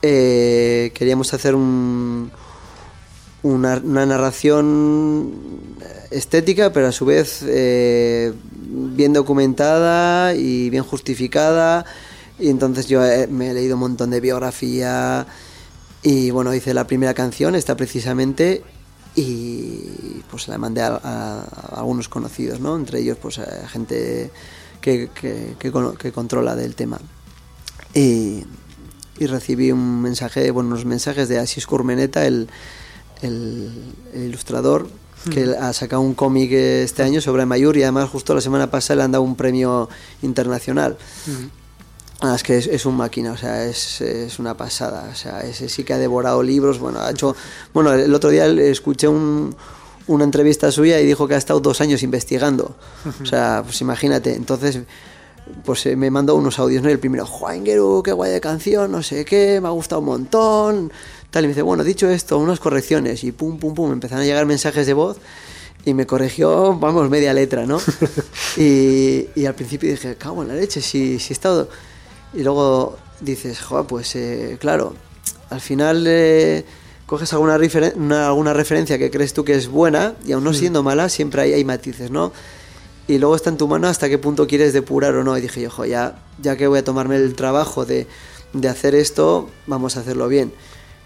eh, queríamos hacer un, una, narración estética, pero a su vez eh, bien documentada y bien justificada. Y entonces yo eh, me he leído un montón de biografía y bueno, hice la primera canción, esta precisamente, y pues la mandé a, a- a algunos conocidos, ¿no? Entre ellos pues a gente que, que- que cono- que controla del tema. Y, y recibí un mensaje, bueno, unos mensajes de Asís Curmeneta, el, el- el ilustrador, que ha sacado un cómic este año sobre Mayur y además justo la semana pasada le han dado un premio internacional. Ah, es que es, es un máquina, o sea, es, es una pasada. O sea, ese sí que ha devorado libros. Bueno, ha hecho. Bueno, el otro día escuché un- una entrevista suya y dijo que ha estado dos años investigando. O sea, pues imagínate. Entonces, pues eh, me mandó unos audios, ¿no? Y el primero, Juan Guerú, qué guay de canción, no sé qué, me ha gustado un montón. Tal, y me dice, bueno, dicho esto, unas correcciones. Y pum, pum, pum, me empezaron a llegar mensajes de voz. Y me corrigió, vamos, media letra, ¿no? y, y al principio dije, cago en la leche, si, si he estado... Y luego dices, joder, pues eh, claro, al final eh, coges alguna, referen- una- alguna referencia que crees tú que es buena y aún no siendo mala, siempre hay, hay matices, ¿no? Y luego está en tu mano hasta qué punto quieres depurar o no. Y dije, yo, ya que voy a tomarme el trabajo de, de hacer esto, vamos a hacerlo bien.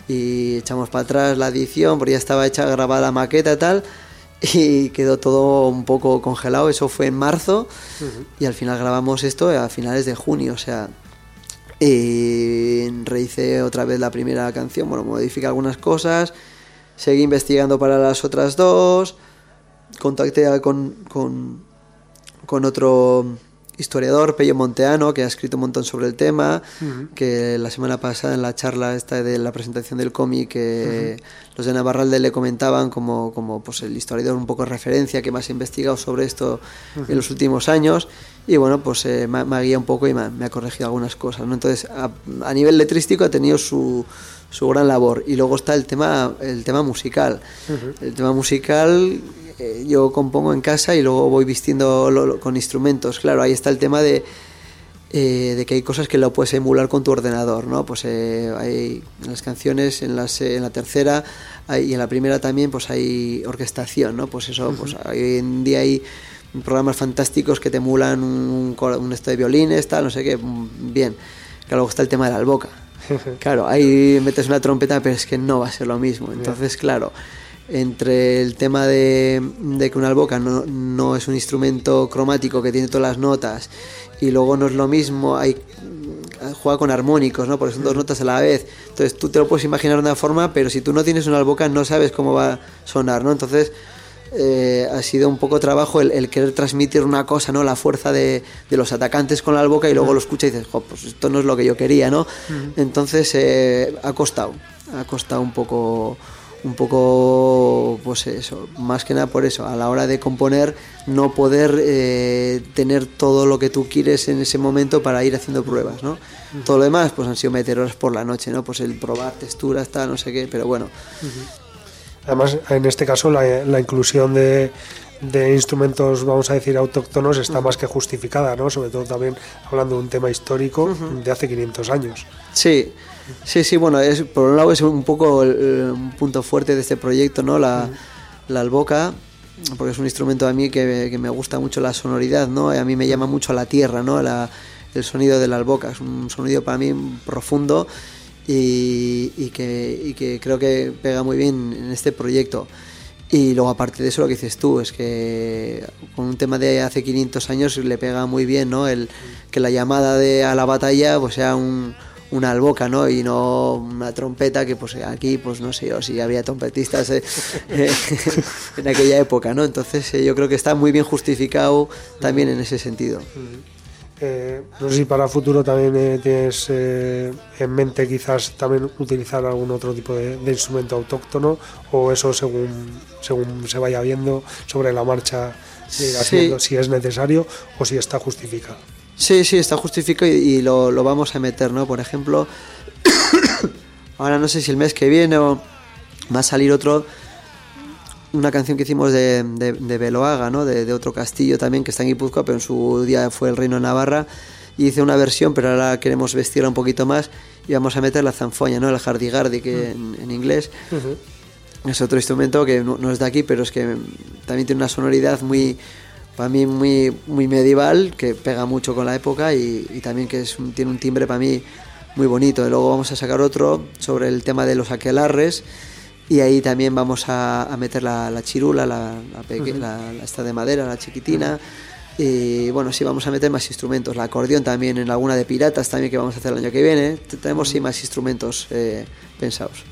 Y echamos para atrás la edición, porque ya estaba hecha, grabada la maqueta y tal, y quedó todo un poco congelado. Eso fue en marzo, y al final grabamos esto a finales de junio, o sea, y rehice otra vez la primera canción, bueno, modifiqué algunas cosas, seguí investigando para las otras dos, contacté con, con, con otro historiador, Pello Monteano, que ha escrito un montón sobre el tema, que la semana pasada en la charla esta de la presentación del cómic, que los de Navarralde le comentaban como, como pues, el historiador un poco de referencia que más ha investigado sobre esto en los últimos años, y bueno, pues eh, me, ha- me un poco y me, ha- me ha corregido algunas cosas, ¿no? Entonces, a, a nivel letrístico ha tenido su, su gran labor. Y luego está el tema, el tema musical. El tema musical eh, yo compongo en casa y luego voy vistiendo lo- lo- con instrumentos. Claro, ahí está el tema de, eh, de que hay cosas que lo puedes emular con tu ordenador, ¿no? Pues eh, hay en las canciones, en, las, eh, en la tercera hay- y en la primera también, pues hay orquestación, ¿no? Pues eso, pues hoy en día hay programas fantásticos que te emulan un, un esto de violines, tal, no sé qué, mm, bien. Claro, luego está el tema de la alboca. Claro, ahí metes una trompeta, pero es que no va a ser lo mismo. Entonces, claro, entre el tema de, de que una alboca no, no es un instrumento cromático que tiene todas las notas y luego no es lo mismo, hay juega con armónicos, ¿no? Porque son dos notas a la vez. Entonces tú te lo puedes imaginar de una forma, pero si tú no tienes una alboca no sabes cómo va a sonar, ¿no? Entonces eh, ha sido un poco trabajo el, el querer transmitir una cosa, ¿no? La fuerza de, de los atacantes con la alboca y luego lo escuchas y dices, jo, pues esto no es lo que yo quería, ¿no? Entonces eh, ha costado, ha costado un poco un poco pues eso más que nada por eso a la hora de componer no poder eh, tener todo lo que tú quieres en ese momento para ir haciendo pruebas no todo lo demás pues han sido meter horas por la noche no pues el probar texturas tal no sé qué pero bueno. Además, en este caso, la, la inclusión de, de instrumentos, vamos a decir, autóctonos está más que justificada, ¿no? Sobre todo también hablando de un tema histórico de hace 500 años. Sí, sí, sí, bueno, es, por un lado es un poco el- el- un punto fuerte de este proyecto, ¿no? La, la alboca, porque es un instrumento a mí que, que me gusta mucho la sonoridad, ¿no? A mí me llama mucho a la tierra, ¿no? La- el sonido de la alboca, es un sonido para mí profundo y, y que, y que creo que pega muy bien en este proyecto. Y luego aparte de eso lo que dices tú, es que con un tema de hace 500 años le pega muy bien, ¿no? El, que la llamada de a la batalla pues sea un, una alboca, ¿no? Y no una trompeta que pues aquí pues no sé yo si había trompetistas eh, eh, en aquella época, ¿no? Entonces eh, yo creo que está muy bien justificado también en ese sentido. Eh, no sé si para futuro también tienes en mente quizás también utilizar algún otro tipo de, de instrumento autóctono o eso según, según se vaya viendo sobre la marcha Sí. viendo si es necesario o si está justificado. Sí, sí, está justificado y, y lo, lo vamos a meter, ¿no? Por ejemplo, ahora no sé si el mes que viene o va a salir otro, una canción que hicimos de, de, de Beloaga, ¿no? De, de otro castillo también que está en Guipúzcoa, pero en su día fue el Reino de Navarra. Y hice una versión, pero ahora queremos vestirla un poquito más y vamos a meter la zanfoña, ¿no? El hardy-gardy, que en, en inglés. Es otro instrumento que no, no es de aquí, pero es que también tiene una sonoridad muy, para mí, muy, muy medieval, que pega mucho con la época y, y también que es un- tiene un timbre para mí muy bonito. Y luego vamos a sacar otro sobre el tema de los aquelarres y ahí también vamos a, a meter la, la chirula, la, la, peque- la- la esta de madera, la chiquitina. Y bueno, sí, vamos a meter más instrumentos. La acordeón también en alguna de piratas también que vamos a hacer el año que viene. Tenemos sí más instrumentos eh, pensados.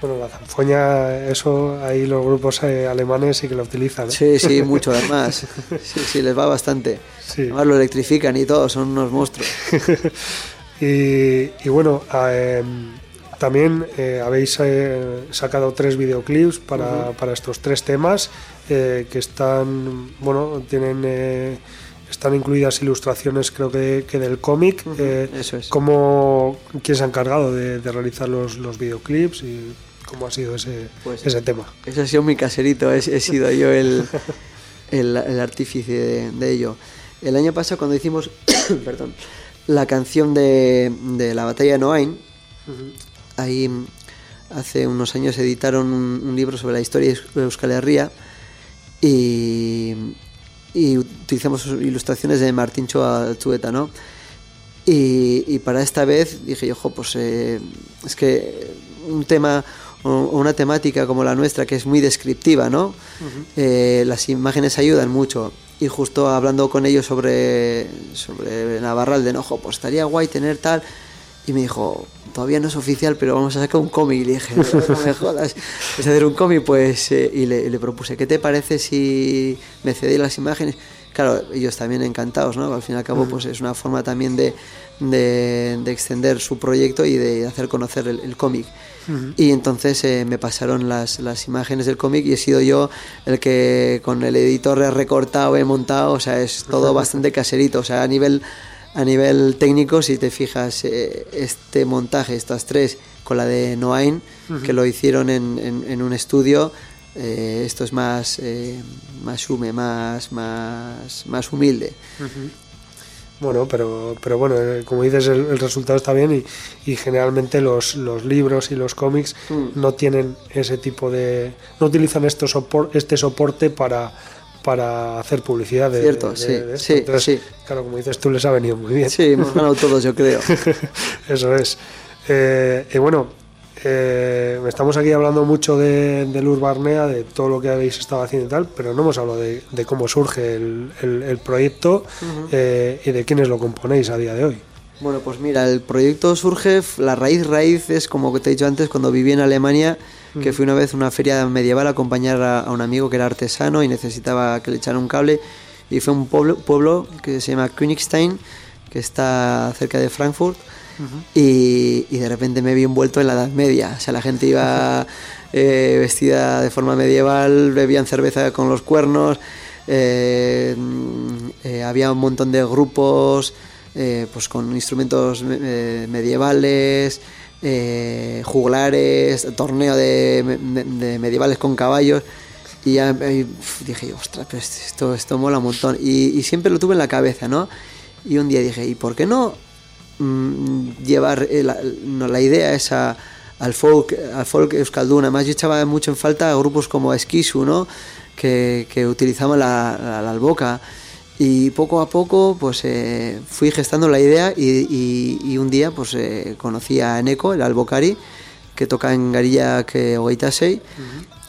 Bueno, la zanfoña, eso ahí los grupos eh, alemanes sí que la utilizan. ¿eh? Sí, sí, mucho además. Sí, sí, les va bastante. Sí. Además lo electrifican y todo, son unos monstruos. Y, y bueno, a, em, también eh, habéis eh, sacado tres videoclips para, para estos tres temas que están, bueno, tienen, están incluidas ilustraciones creo que, que del cómic. Eh, eso es. ¿cómo, ¿Quién se ha encargado de, de realizar los, los videoclips y cómo ha sido ese, Pues- ese tema? Ese ha sido mi caserito, he, he sido yo el, el, el artífice de, de ello. El año pasado cuando hicimos perdón, la canción de, de la batalla de Noain, ahí mm, hace unos años editaron un, un libro sobre la historia de Euskal Herria y, y utilizamos ilustraciones de Martincho Alzueta, ¿no? Y, y para esta vez dije yo, "Jo, pues eh, es que un tema una temática como la nuestra, que es muy descriptiva, ¿no? Eh, las imágenes ayudan mucho. Y justo hablando con ellos sobre, sobre Navarralde, ¿no? "Jo, pues estaría guay tener tal. Y me dijo, todavía no es oficial, pero vamos a sacar un cómic. Y le dije, no me jodas, ¿es hacer un cómic? Pues, eh, y le, le propuse, ¿qué te parece si me cedéis las imágenes? Claro, ellos también encantados, ¿no? Al fin y al cabo, pues es una forma también de, de, de extender su proyecto y de hacer conocer el, el cómic. Y entonces eh, me pasaron las, las imágenes del cómic y he sido yo el que con el editor he recortado, he montado, o sea, es todo bastante caserito, o sea, a nivel a nivel técnico, si te fijas, eh, este montaje, estas tres, con la de Noain, que lo hicieron en, en- en un estudio, eh, esto es más, más hume, más, más, más humilde. Bueno, pero, pero bueno, eh, como dices, el, el resultado está bien y, y generalmente los, los libros y los cómics Mm. no tienen ese tipo de... no utilizan esto sopor- este soporte para, para hacer publicidad de, Cierto, de- sí, de esto. sí, Entonces, sí. claro, como dices tú, les ha venido muy bien. Sí, hemos ganado todos, yo creo. Eso es. Eh, y bueno, eh, estamos aquí hablando mucho de, del Urbarnea, de todo lo que habéis estado haciendo y tal, pero no hemos hablado de, de cómo surge el, el- el proyecto eh, y de quiénes lo componéis a día de hoy. Bueno, pues mira, el proyecto surge, la raíz raíz es como te he dicho antes, cuando viví en Alemania, que fui una vez a una feria medieval a acompañar a, a un amigo que era artesano y necesitaba que le echara un cable, y fue a un pueblo, pueblo que se llama Königstein, que está cerca de Frankfurt, y, y de repente me vi envuelto en la Edad Media, o sea, la gente iba eh, vestida de forma medieval, bebían cerveza con los cuernos, eh, eh, había un montón de grupos pues con instrumentos medievales, juglares, torneo de, medievales con caballos. Y ya dije, ostras, pero esto, esto mola un montón. Y siempre lo tuve en la cabeza, ¿no? Y un día dije, ¿y por qué no mm, llevar eh, la, no, la idea esa al folk, al folk euskaldun? Además, yo echaba mucho en falta a grupos como Esquisu, ¿no? Que, que utilizaban la, la, la alboca. Y poco a poco pues eh, fui gestando la idea y, y- y un día pues eh, conocí a Eneco, el albocari, que toca en Garilla que Ogeitasei.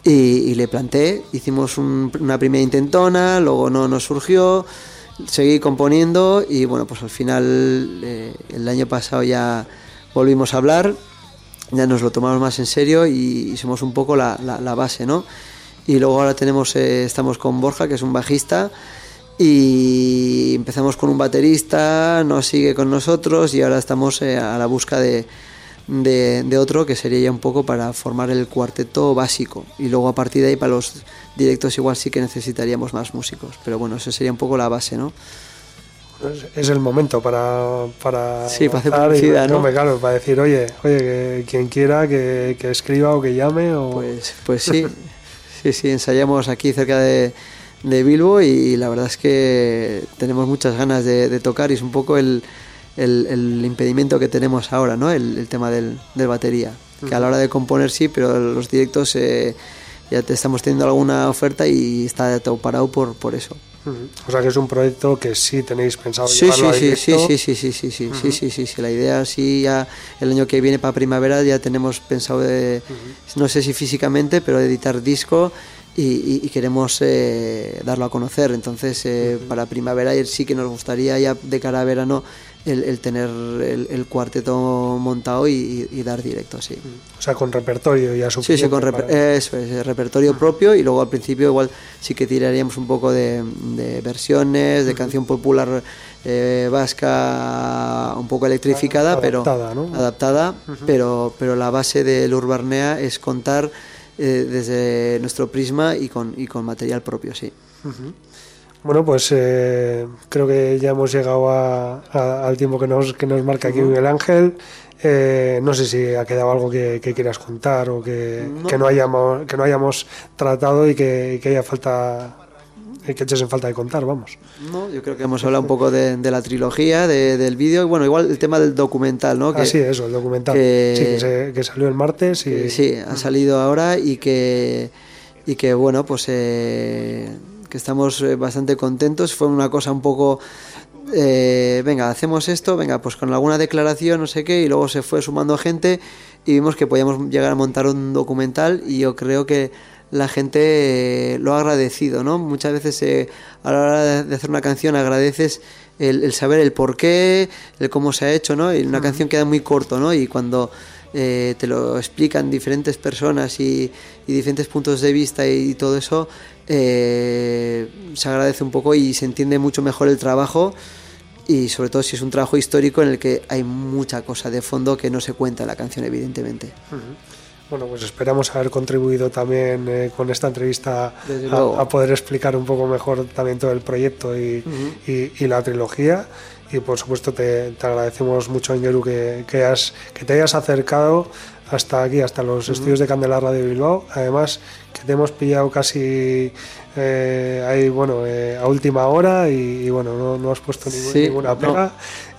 y, y le planté, hicimos un- una primera intentona, luego no nos surgió, seguí componiendo y bueno, pues al final eh, el año pasado ya volvimos a hablar, ya nos lo tomamos más en serio y, somos un poco la, la- la base, ¿no? Y luego ahora tenemos, eh, estamos con Borja, que es un bajista, y empezamos con un baterista, no sigue con nosotros y ahora estamos eh, a la busca de, de, de otro que sería ya un poco para formar el cuarteto básico. Y luego a partir de ahí para los directos igual sí que necesitaríamos más músicos. Pero bueno, eso sería un poco la base, ¿no? Es, el momento para, para Sí, para hacer lanzar y- publicidad, ¿no? hombre, claro, para decir, oye, oye, que quien quiera que, que escriba o que llame o... Pues, pues sí, sí, sí, ensayamos aquí cerca de, de Bilbo y la verdad es que tenemos muchas ganas de, de tocar y es un poco el, el, el impedimento que tenemos ahora, ¿no? El, el tema del, del batería. Uh -huh. Que a la hora de componer sí, pero los directos eh, ya te estamos teniendo alguna oferta y está todo parado por, por eso. O sea que es un proyecto que sí tenéis pensado sí, llevarlo sí, a sí, sí, sí, sí, sí, sí, uh -huh. sí, sí, sí, sí, La idea sí ya el año que viene para primavera ya tenemos pensado de, uh -huh. no sé si físicamente, pero editar disco y, y, y queremos eh, darlo a conocer. Entonces eh, para primavera sí que nos gustaría ya de cara a verano el, el tener el, el cuarteto montado y, dar directo, sí. O sea, con repertorio ya Sí, sí, con reper- para- eso es, repertorio propio y luego al principio igual sí que tiraríamos un poco de, de versiones, de canción popular eh, vasca un poco electrificada, Adaptada, pero ¿no? adaptada, pero, pero la base del Urbarnea es contar eh, desde nuestro prisma y con, y con material propio, sí. Bueno, pues eh, creo que ya hemos llegado a- a- al tiempo que nos, que nos marca aquí Miguel Ángel. Eh, no sé si ha quedado algo que, que quieras contar o que No. que no hayamos, que no hayamos tratado y que, y que haya falta que eches en falta de contar, vamos. No, yo creo que hemos hablado un poco de, de la trilogía, de- del vídeo y bueno, igual el tema del documental, ¿no? Que- Así es, eso, el documental. que- Sí, que, se- que salió el martes y sí, ha salido ahora y que, y que bueno, pues eh, que estamos eh, bastante contentos. Fue una cosa un poco, eh, venga, hacemos esto, venga, pues con alguna declaración, no sé qué, y luego se fue sumando gente y vimos que podíamos llegar a montar un documental y yo creo que la gente eh, lo ha agradecido, ¿no? Muchas veces eh, a la hora de- hacer una canción agradeces el, el saber el por qué, el cómo se ha hecho, ¿no? Y una canción queda muy corto, ¿no? Y cuando eh, te lo explican diferentes personas y, y diferentes puntos de vista y, todo eso, eh, se agradece un poco y se entiende mucho mejor el trabajo y sobre todo si es un trabajo histórico en el que hay mucha cosa de fondo que no se cuenta en la canción, evidentemente. Bueno, pues esperamos haber contribuido también eh, con esta entrevista a, a poder explicar un poco mejor también todo el proyecto y, y- y la trilogía. Y por supuesto te, te agradecemos mucho, Ingeru, que, que, has- que te hayas acercado hasta aquí, hasta los estudios de Candela Radio Bilbao. Además, que te hemos pillado casi eh, ahí, bueno, eh, a última hora y, y, bueno, no, no has puesto ningún- Sí, ninguna no. pega.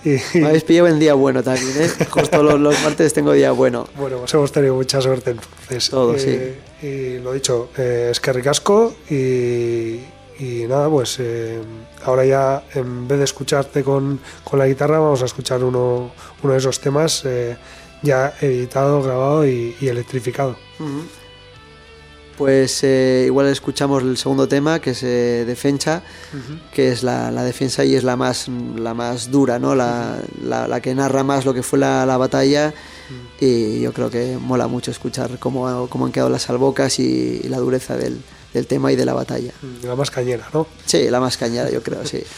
Y, Me habéis pillado en día bueno también, ¿eh? Justo los, los martes tengo día bueno. Bueno, pues hemos tenido mucha suerte entonces. Todo, Eh, Y lo dicho, eh, es que ricasco y, y nada, pues eh, ahora ya en vez de escucharte con, con la guitarra vamos a escuchar uno, uno de esos temas eh, ya editado, grabado y, y electrificado. Pues eh, igual escuchamos el segundo tema, que es eh, Defensa, que es la, la defensa y es la más, la más dura, ¿no? La, la- la que narra más lo que fue la, la batalla. Y yo creo que mola mucho escuchar cómo, cómo han quedado las albocas y, y la dureza del, del tema y de la batalla. La más cañera, ¿no? Sí, la más cañada, yo creo, sí.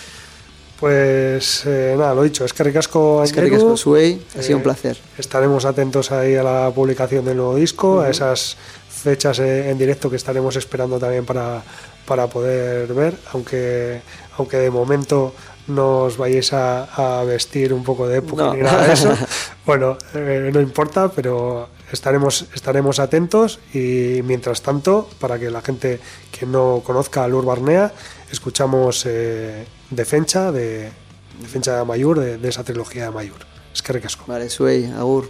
Pues eh, nada, lo dicho, es que ricasco. Es que ricasco, Suey, ha sido un Eh, placer. Estaremos atentos ahí a la publicación del nuevo disco, a esas fechas eh, en directo que estaremos esperando también para, para poder ver, aunque, aunque de momento no os vayáis a, a vestir un poco de época No. ni nada de eso. Bueno, eh, no importa, pero estaremos, estaremos atentos y mientras tanto, para que la gente que no conozca al Urbarnea, escuchamos eh, Defensa de Defensa de Mayur, de, de esa trilogía de Mayur. Es que recasco. Vale, Agur.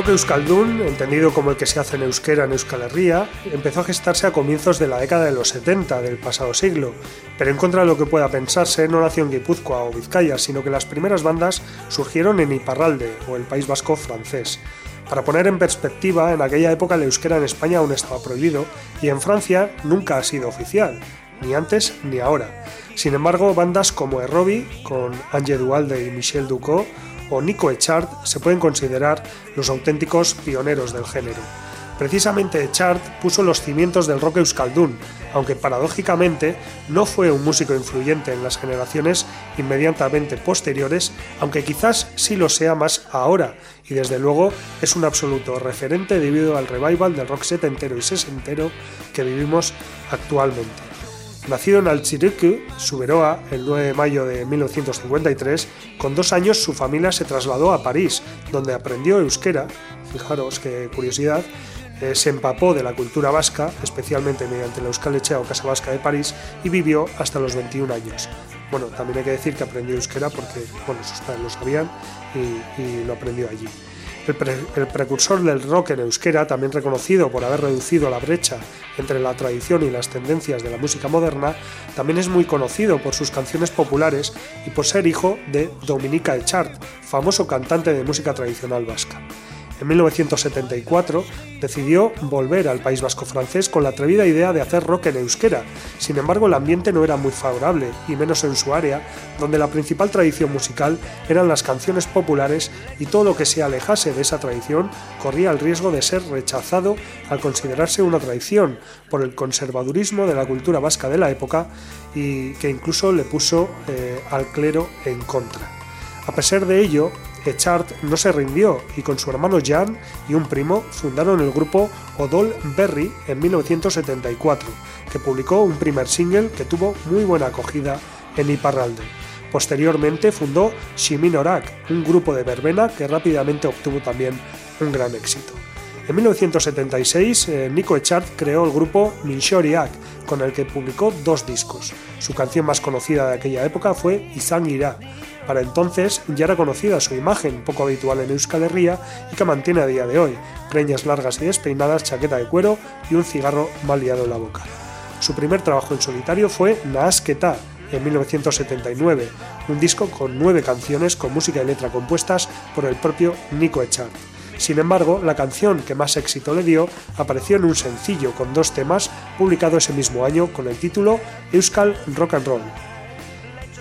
Rock euskaldun, entendido como el que se hace en euskera en Euskal Herria, empezó a gestarse a comienzos de la década de los 70 del pasado siglo, pero en contra de lo que pueda pensarse, no nació en Guipúzcoa o Vizcaya, sino que las primeras bandas surgieron en Iparralde, o el País Vasco francés. Para poner en perspectiva, en aquella época el euskera en España aún estaba prohibido y en Francia nunca ha sido oficial, ni antes ni ahora. Sin embargo, bandas como Errobi, con Ange Dualde y Michel Ducot, o Nico Echard se pueden considerar los auténticos pioneros del género. Precisamente Echard puso los cimientos del rock euskaldun, aunque paradójicamente no fue un músico influyente en las generaciones inmediatamente posteriores, aunque quizás sí lo sea más ahora, y desde luego es un absoluto referente debido al revival del rock setentero y sesentero que vivimos actualmente. Nacido en Alchirique, Suberoa, el 9 de mayo de 1953, con dos años su familia se trasladó a París, donde aprendió euskera, fijaros qué curiosidad, eh, se empapó de la cultura vasca, especialmente mediante la Euskal Echea o Casa Vasca de París, y vivió hasta los 21 años. Bueno, también hay que decir que aprendió euskera porque bueno, sus padres lo sabían y, y lo aprendió allí. El, pre- el precursor del rock en euskera, también reconocido por haber reducido la brecha entre la tradición y las tendencias de la música moderna, también es muy conocido por sus canciones populares y por ser hijo de Dominica Echard, famoso cantante de música tradicional vasca. En 1974 decidió volver al País Vasco francés con la atrevida idea de hacer rock en euskera. Sin embargo, el ambiente no era muy favorable, y menos en su área, donde la principal tradición musical eran las canciones populares y todo lo que se alejase de esa tradición corría el riesgo de ser rechazado al considerarse una traición por el conservadurismo de la cultura vasca de la época y que incluso le puso eh, al clero en contra. A pesar de ello, Echard no se rindió y con su hermano Jan y un primo fundaron el grupo Odol Berry en 1974, que publicó un primer single que tuvo muy buena acogida en Iparralde. Posteriormente fundó Shiminorak, un grupo de verbena que rápidamente obtuvo también un gran éxito. En 1976, eh, Nico Echard creó el grupo Minshoriak, con el que publicó dos discos. Su canción más conocida de aquella época fue Izan Ira. Para entonces ya era conocida su imagen, poco habitual en Euskal Herria y que mantiene a día de hoy, greñas largas y despeinadas, chaqueta de cuero y un cigarro mal liado en la boca. Su primer trabajo en solitario fue Naasketa, en 1979, un disco con nueve canciones con música y letra compuestas por el propio Nico Echard. Sin embargo, la canción que más éxito le dio apareció en un sencillo con dos temas publicado ese mismo año con el título Euskal Rock and Roll.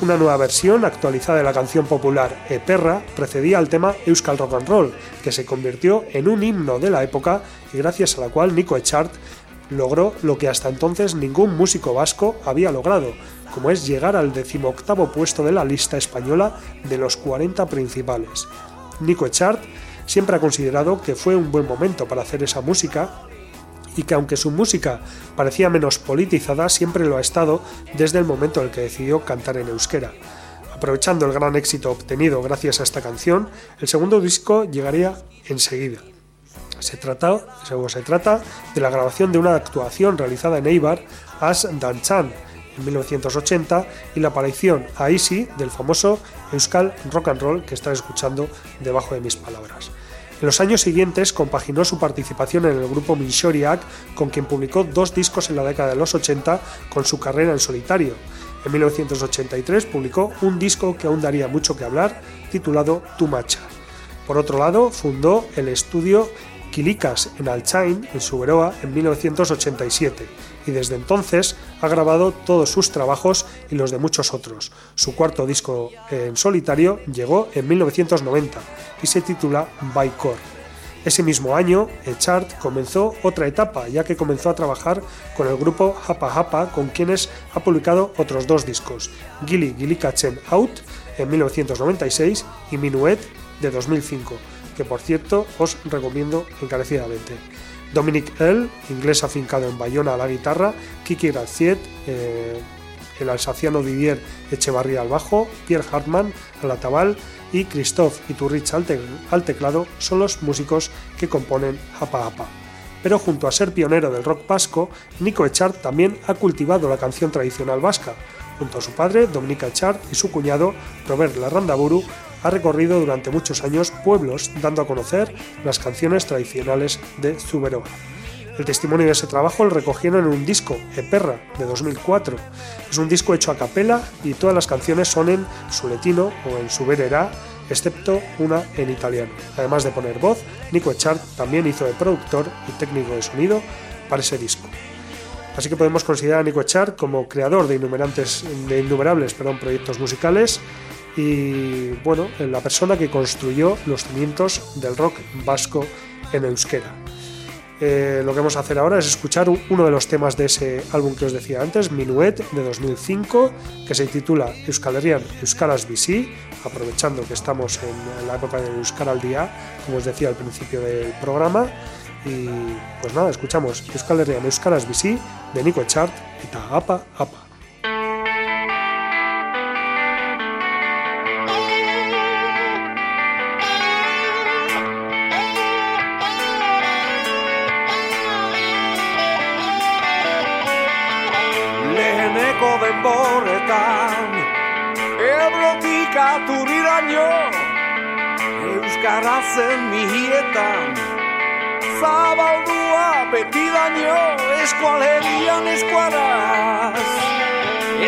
Una nueva versión actualizada de la canción popular E Perra precedía al tema Euskal Rock and Roll, que se convirtió en un himno de la época y gracias a la cual Nico Echard logró lo que hasta entonces ningún músico vasco había logrado, como es llegar al decimoctavo puesto de la lista española de los 40 principales. Nico Echard siempre ha considerado que fue un buen momento para hacer esa música y que aunque su música parecía menos politizada, siempre lo ha estado desde el momento en el que decidió cantar en euskera. Aprovechando el gran éxito obtenido gracias a esta canción, el segundo disco llegaría enseguida. Se trata, según se trata de la grabación de una actuación realizada en Eibar, As Danchan, en 1980, y la aparición a Easy del famoso Euskal Rock and Roll que está escuchando debajo de mis palabras. En los años siguientes compaginó su participación en el grupo Minshoriak, con quien publicó dos discos en la década de los 80 con su carrera en solitario. En 1983 publicó un disco que aún daría mucho que hablar, titulado Tumacha. Por otro lado, fundó el estudio Kilikas en Alchain, en Suberoa, en 1987, y desde entonces ha grabado todos sus trabajos y los de muchos otros. Su cuarto disco en solitario llegó en 1990 y se titula Baikor. Ese mismo año, Echard comenzó otra etapa, ya que comenzó a trabajar con el grupo Hapa Hapa, con quienes ha publicado otros dos discos, Gili Gilikachen Out en 1996 y Minuet de 2005, que por cierto os recomiendo encarecidamente. Dominic L., inglés afincado en Bayona a la guitarra, Kiki Graciet, eh, el alsaciano Didier Echevarría al bajo, Pierre Hartmann al atabal y Christoph Iturrich al, al teclado son los músicos que componen Apa Apa. Pero junto a ser pionero del rock vasco, Nico Echard también ha cultivado la canción tradicional vasca. Junto a su padre, Dominica Echard, y su cuñado, Robert Larrandaburu, ha recorrido durante muchos años pueblos dando a conocer las canciones tradicionales de Zuberoa. El testimonio de ese trabajo lo recogieron en un disco, Eperra, de 2004. Es un disco hecho a capela y todas las canciones son en suletino o en subererá, excepto una en italiano. Además de poner voz, Nico Echard también hizo de productor y técnico de sonido para ese disco. Así que podemos considerar a Nico Echard como creador de, de innumerables perdón, proyectos musicales y bueno, la persona que construyó los cimientos del rock vasco en euskera. Eh, lo que vamos a hacer ahora es escuchar un- uno de los temas de ese álbum que os decía antes, Minuet de 2005, que se titula Euskal Herrian Euskaras aprovechando que estamos en la época del Euskal Día, como os decía al principio del programa. Y pues nada, escuchamos Euskal Herrian Euskaras de Nico Echart y Apa Apa. Zen mihietan Zabaldua betidaino Eskualerian eskuaraz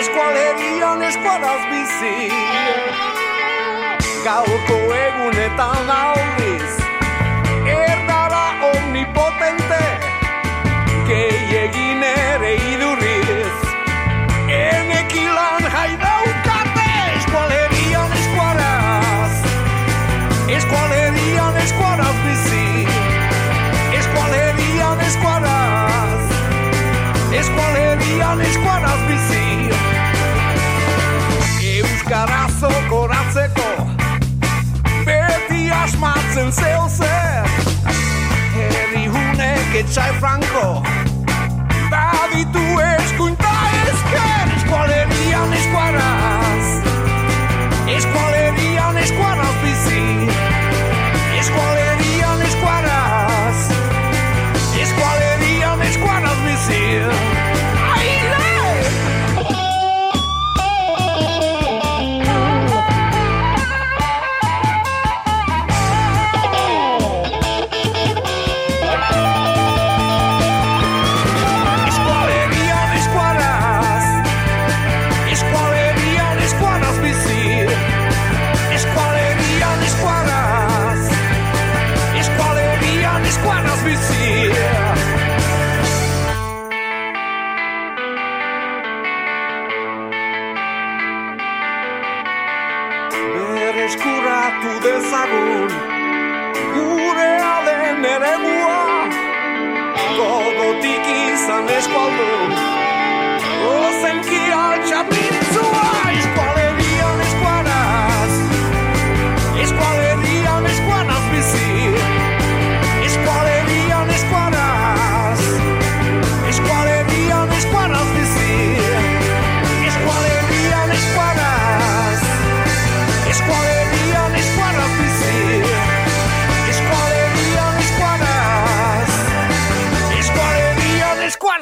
Eskualerian eskuaraz bizi Gaurko egunetan aldiz. Erdara omnipotente. Gehiegin ere zen zeo zer Herri hunek etxai franko Baditu eskuinta esker Eskualerian eskuarra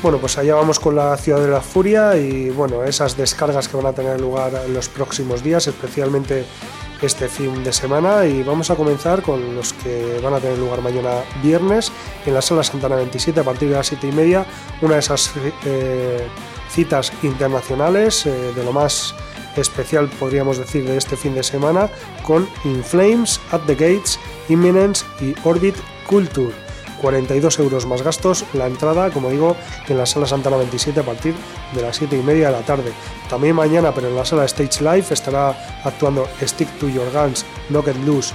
Bueno, pues allá vamos con la Ciudad de la Furia y bueno, esas descargas que van a tener lugar en los próximos días, especialmente este fin de semana y vamos a comenzar con los que van a tener lugar mañana viernes en la Sala Santana 27 a partir de las 7 y media, una de esas eh, citas internacionales eh, de lo más especial podríamos decir de este fin de semana con In Flames, At the Gates, Imminence y Orbit Culture. 42 euros más gastos la entrada, como digo, en la sala Santana 27 a partir de las 7 y media de la tarde. También mañana, pero en la sala Stage Live, estará actuando Stick to Your Guns, Knock It Loose,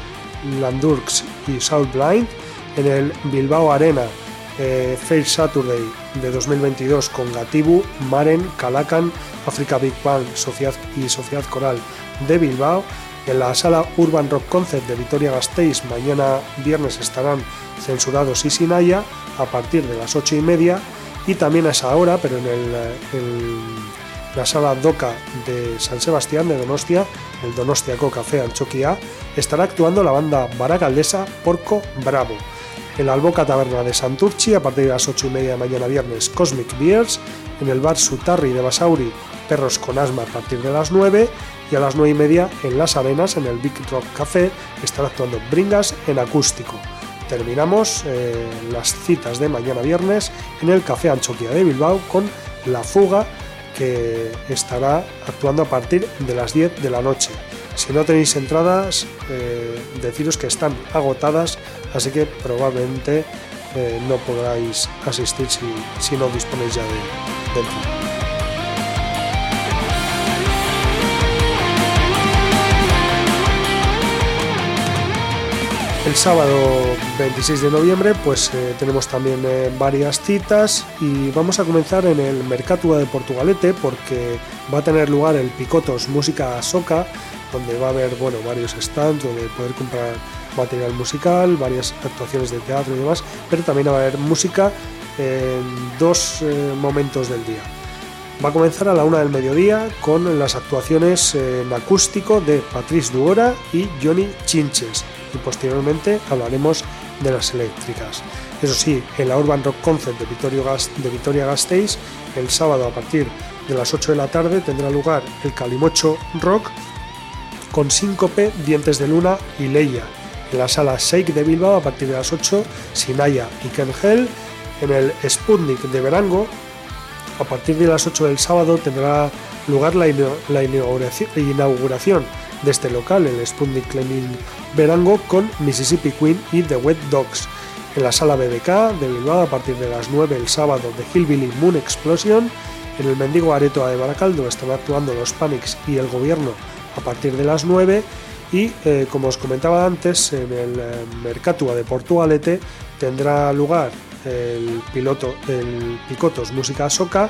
Landurks y South Blind. En el Bilbao Arena, eh, Fair Saturday de 2022 con Gatibu, Maren, Calacan, Africa Big Bang Sociedad y Sociedad Coral de Bilbao. En la sala Urban Rock Concert de Vitoria Gasteiz mañana viernes estarán censurados y Sinaya a partir de las 8 y media y también a esa hora, pero en, el, en la sala DOCA de San Sebastián de Donostia, el Donostiaco Café Anchoquia, estará actuando la banda baracaldesa Porco Bravo. En la Alboca Taberna de Santurchi, a partir de las 8 y media de mañana viernes, Cosmic Beers. En el bar Sutarri de Basauri, Perros con Asma a partir de las 9. Y a las 9 y media en Las Arenas, en el Big Rock Café, estará actuando Bringas en acústico. Terminamos eh, las citas de mañana viernes en el Café Anchoquia de Bilbao con La Fuga, que estará actuando a partir de las 10 de la noche. Si no tenéis entradas, eh, deciros que están agotadas, así que probablemente eh, no podráis asistir si, si no disponéis ya de, El sábado 26 de noviembre pues eh, tenemos también eh, varias citas y vamos a comenzar en el Mercatua de Portugalete porque va a tener lugar el Picotos Música Soca donde va a haber bueno, varios stands donde poder comprar material musical, varias actuaciones de teatro y demás, pero también va a haber música en dos eh, momentos del día. Va a comenzar a la una del mediodía con las actuaciones en acústico de Patrice Duora y Johnny Chinches y posteriormente hablaremos de las eléctricas. Eso sí, en la Urban Rock Concert de, Vitorio Gas, de Vitoria Gasteiz, el sábado a partir de las 8 de la tarde tendrá lugar el Calimocho Rock con Síncope, Dientes de Luna y Leia. En la sala Shake de Bilbao a partir de las 8, Sinaya y Ken Hell. En el Sputnik de Verango, a partir de las 8 del sábado tendrá lugar la, inauguración, de este local, el Sputnik Cleaning Verango, con Mississippi Queen y The Wet Dogs. En la sala BBK de Bilbao, a partir de las 9 el sábado, de Hillbilly Moon Explosion. En el Mendigo Aretoa de Baracaldo están actuando los Panics y el gobierno a partir de las 9. Y eh, como os comentaba antes, en el eh, Mercatua de Portugalete tendrá lugar el piloto, el Picotos Música Soca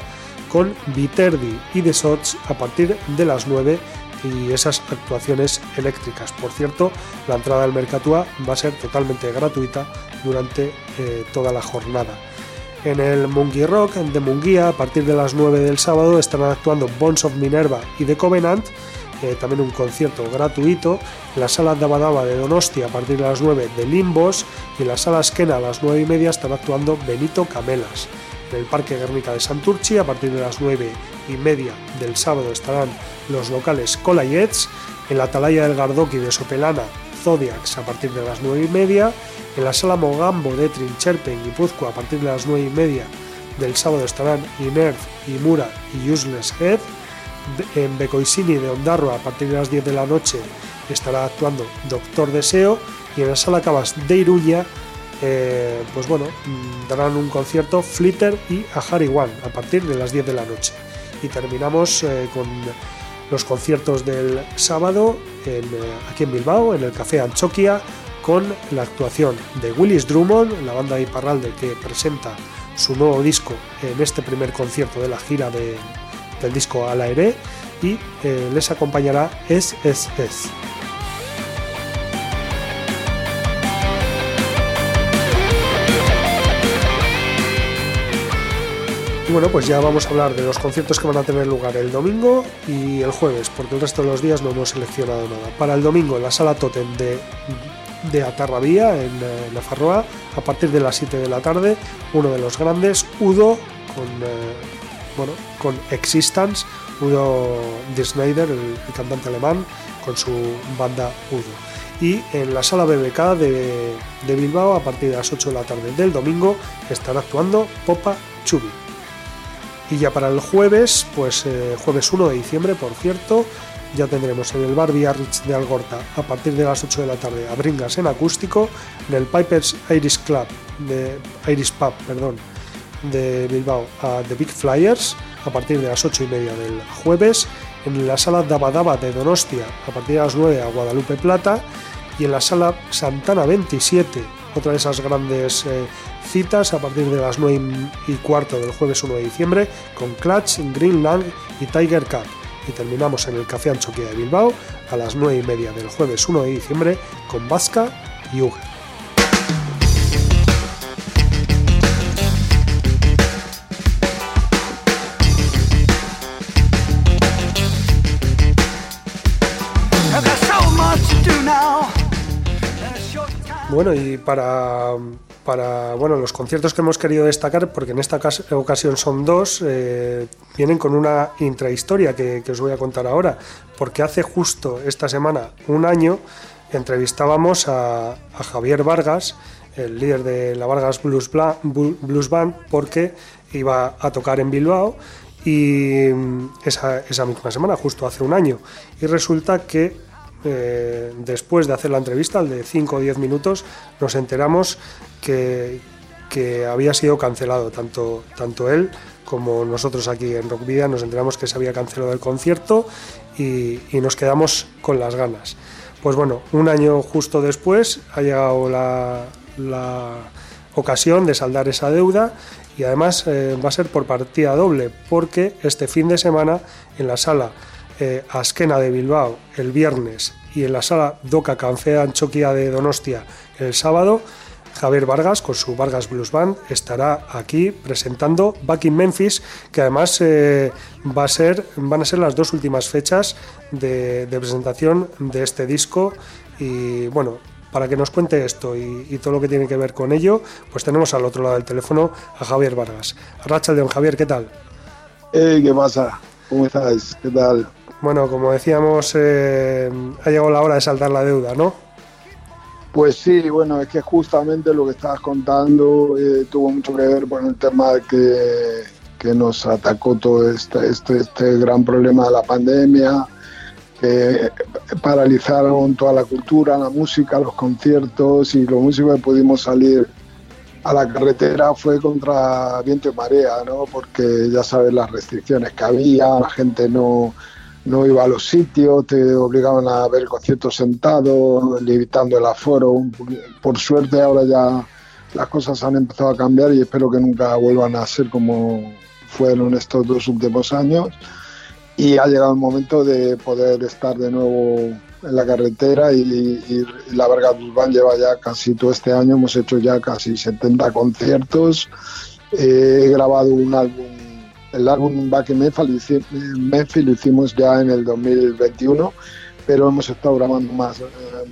con Viterdi y The Sots a partir de las 9 y esas actuaciones eléctricas. Por cierto, la entrada del Mercatua va a ser totalmente gratuita durante eh, toda la jornada. En el Mungi Rock de Munguía, a partir de las 9 del sábado, estarán actuando Bones of Minerva y The Covenant, también un concierto gratuito. En la sala Dabadaba de Donostia, a partir de las 9 de Limbos, y en la sala Esquena a las 9 y media están actuando Benito Camelas. En el Parque Guernica de Santurchi, a partir de las 9 y media del sábado estarán los locales Colayets, en la Atalaya del Gardoki de Sopelana, Zodiacs a partir de las 9 y media, en la Sala Mogambo de Trincherpe en Guipúzcoa a partir de las 9 y media del sábado estarán Inert, Imura y Useless Head, en Becoisini de Ondarroa a partir de las 10 de la noche estará actuando Doctor Deseo y en la Sala Cabas de Iruña eh, pues bueno, mm, darán un concierto Flitter y Ahari One a partir de las 10 de la noche. Y terminamos eh, con los conciertos del sábado en, eh, aquí en Bilbao, en el Café Anchoquia, con la actuación de Willis Drummond, la banda de Iparralde que presenta su nuevo disco en este primer concierto de la gira de, del disco Al Aire y les acompañará SSS. Y bueno, pues ya vamos a hablar de los conciertos que van a tener lugar el domingo y el jueves, porque el resto de los días no hemos seleccionado nada. Para el domingo, en la sala Totem de, de Atarrabía, en, eh, La Farroa, a partir de las 7 de la tarde, uno de los grandes, Udo, con, eh, bueno, con Existence, Udo de Schneider, el, el cantante alemán, con su banda Udo y en la sala BBK de, Bilbao a partir de las 8 de la tarde del domingo estará actuando Popa Chubi. Y ya para el jueves, pues eh, jueves 1 de diciembre, por cierto, ya tendremos en el bar Biarritz de Algorta a partir de las 8 de la tarde a Bringas en acústico, en el Pipers Iris Club, de Iris Pub, perdón, de Bilbao a The Big Flyers a partir de las 8 y media del jueves, en la sala Daba Daba de Donostia a partir de las 9 a Guadalupe Plata y en la sala Santana 27, otra de esas grandes eh, citas a partir de las 9 y cuarto del jueves 1 de diciembre con Clutch, Greenland y Tiger Cup. Y terminamos en el Café Anchoquia de Bilbao a las 9 y media del jueves 1 de diciembre con Vasca y Uger. Bueno, y para, para bueno, los conciertos que hemos querido destacar, porque en esta cas- ocasión son dos, eh, vienen con una intrahistoria que, os voy a contar ahora, porque hace justo esta semana, un año, entrevistábamos a, Javier Vargas, el líder de la Vargas Blues, Band, porque iba a tocar en Bilbao y mm, esa misma semana, justo hace un año. Y resulta que eh, después de hacer la entrevista, al de 5 o 10 minutos, nos enteramos que, que había sido cancelado, tanto, tanto él como nosotros aquí en Rock Vida, nos enteramos que se había cancelado el concierto y, y nos quedamos con las ganas. Pues bueno, un año justo después ha llegado la, la ocasión de saldar esa deuda y además eh, va a ser por partida doble porque este fin de semana en la sala eh, Asquena de Bilbao el viernes y en la sala Doca Canfea Anchoquia de Donostia el sábado Javier Vargas con su Vargas Blues Band estará aquí presentando Back in Memphis que además eh, va a ser, van a ser las dos últimas fechas de, presentación de este disco y bueno para que nos cuente esto y, todo lo que tiene que ver con ello, pues tenemos al otro lado del teléfono a Javier Vargas. Arrachaldeón, Javier, ¿qué tal? ¿qué pasa? ¿Cómo estáis? ¿Qué tal? Bueno, como decíamos, eh, ha llegado la hora de saldar la deuda, ¿no? Pues sí, bueno, es que justamente lo que estabas contando eh, tuvo mucho que ver con el tema que, que nos atacó todo este, este, este gran problema de la pandemia, que paralizaron toda la cultura, la música, los conciertos y los músicos que pudimos salir a la carretera fue contra viento y marea, ¿no? Porque ya sabes las restricciones que había, la gente no, no iba a los sitios, te obligaban a ver el concierto sentado, limitando el aforo. Por suerte ahora ya las cosas han empezado a cambiar y espero que nunca vuelvan a ser como fueron estos dos últimos años. Y ha llegado el momento de poder estar de nuevo en la carretera y, la Blues Band lleva ya casi todo este año, hemos hecho ya casi 70 conciertos, he grabado un álbum, el álbum Back in Memphis, Memphis lo hicimos ya en el 2021, pero hemos estado grabando más, eh,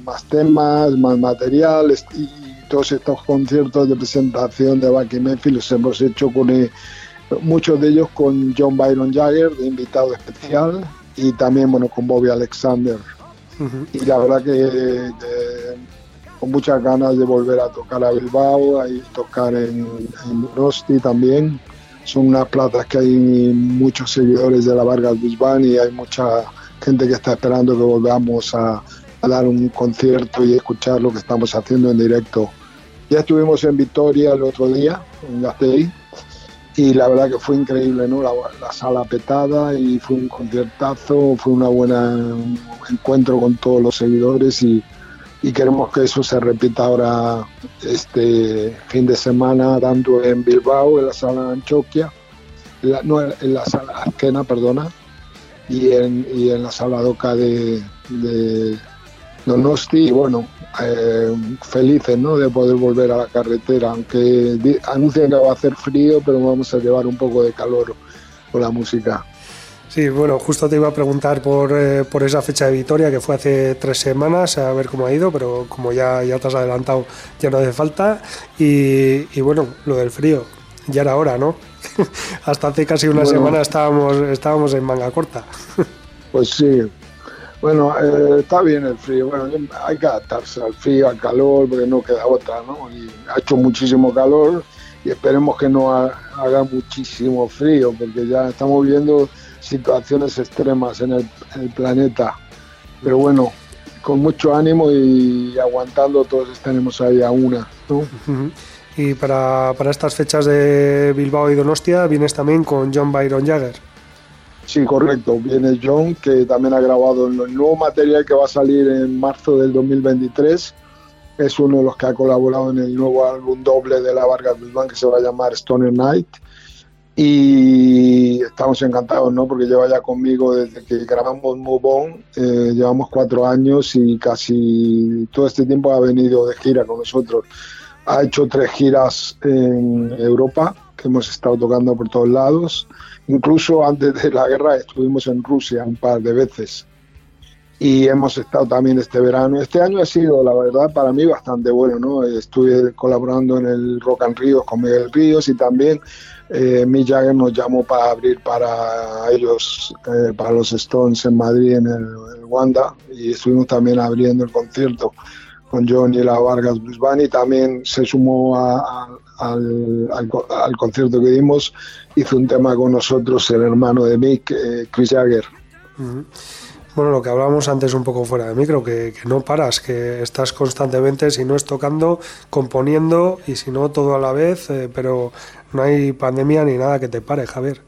más temas, más material y todos estos conciertos de presentación de Back in Memphis los hemos hecho con... eh, muchos de ellos con John Byron Jagger de invitado especial y también bueno con Bobby Alexander. Y la verdad que, que con muchas ganas de volver a tocar a Bilbao y tocar en, en Donosti también son unas plazas que hay muchos seguidores de la Vargas Band y hay mucha gente que está esperando que volvamos a, dar un concierto y escuchar lo que estamos haciendo en directo ya estuvimos en Vitoria el otro día en Gasteiz y la verdad que fue increíble, ¿no? La, la sala petada y fue un conciertazo, fue una buena un encuentro con todos los seguidores y, y queremos que eso se repita ahora este fin de semana, tanto en Bilbao, en la sala Anchoquia, en la- no, en la sala Azquena, perdona, y en, y en la sala Doca de, de Donosti, y bueno, eh, felices ¿no? de poder volver a la carretera, aunque anuncian que va a hacer frío, pero vamos a llevar un poco de calor con la música. Sí, bueno, justo te iba a preguntar por, eh, por esa fecha de Vitoria que fue hace tres semanas, a ver cómo ha ido, pero como ya, ya te has adelantado, ya no hace falta. Y, y bueno, lo del frío, ya era hora, ¿no? Hasta hace casi una Bueno. semana estábamos, estábamos en manga corta. Pues sí, bueno, eh, está bien el frío, bueno, hay que adaptarse al frío, al calor, porque no queda otra, ¿no? Y ha hecho muchísimo calor y esperemos que no ha- haga muchísimo frío, porque ya estamos viendo situaciones extremas en el, en el planeta. Pero bueno, con mucho ánimo y aguantando, todos estaremos ahí a una. ¿no? Y para, para estas fechas de Bilbao y Donostia vienes también con John Byron Jagger. Sí, correcto. Viene John, que también ha grabado el nuevo material que va a salir en marzo del 2023. Es uno de los que ha colaborado en el nuevo álbum doble de la Vargas Band que se va a llamar Stoner Night. Y estamos encantados, ¿no? Porque lleva ya conmigo desde que grabamos Move On. eh, llevamos cuatro años y casi todo este tiempo ha venido de gira con nosotros. Ha hecho tres giras en Europa, que hemos estado tocando por todos lados. Incluso antes de la guerra estuvimos en Rusia un par de veces. Y hemos estado también este verano. Este año ha sido, la verdad, para mí bastante bueno, ¿no? Estuve colaborando en el Rock and Ríos con Miguel Ríos y también eh, Mick Jagger nos llamó para abrir para ellos, eh, para los Stones en Madrid, en el, Wanda. Y estuvimos también abriendo el concierto con John y la Vargas Blues Band y también se sumó a- al, al al concierto que dimos, hizo un tema con nosotros el hermano de Mick, eh, Chris Jagger. Bueno, lo que hablábamos antes un poco fuera de micro, que, que no paras, que estás constantemente, si no es tocando, componiendo y si no todo a la vez, eh, pero no hay pandemia ni nada que te pare, Javier.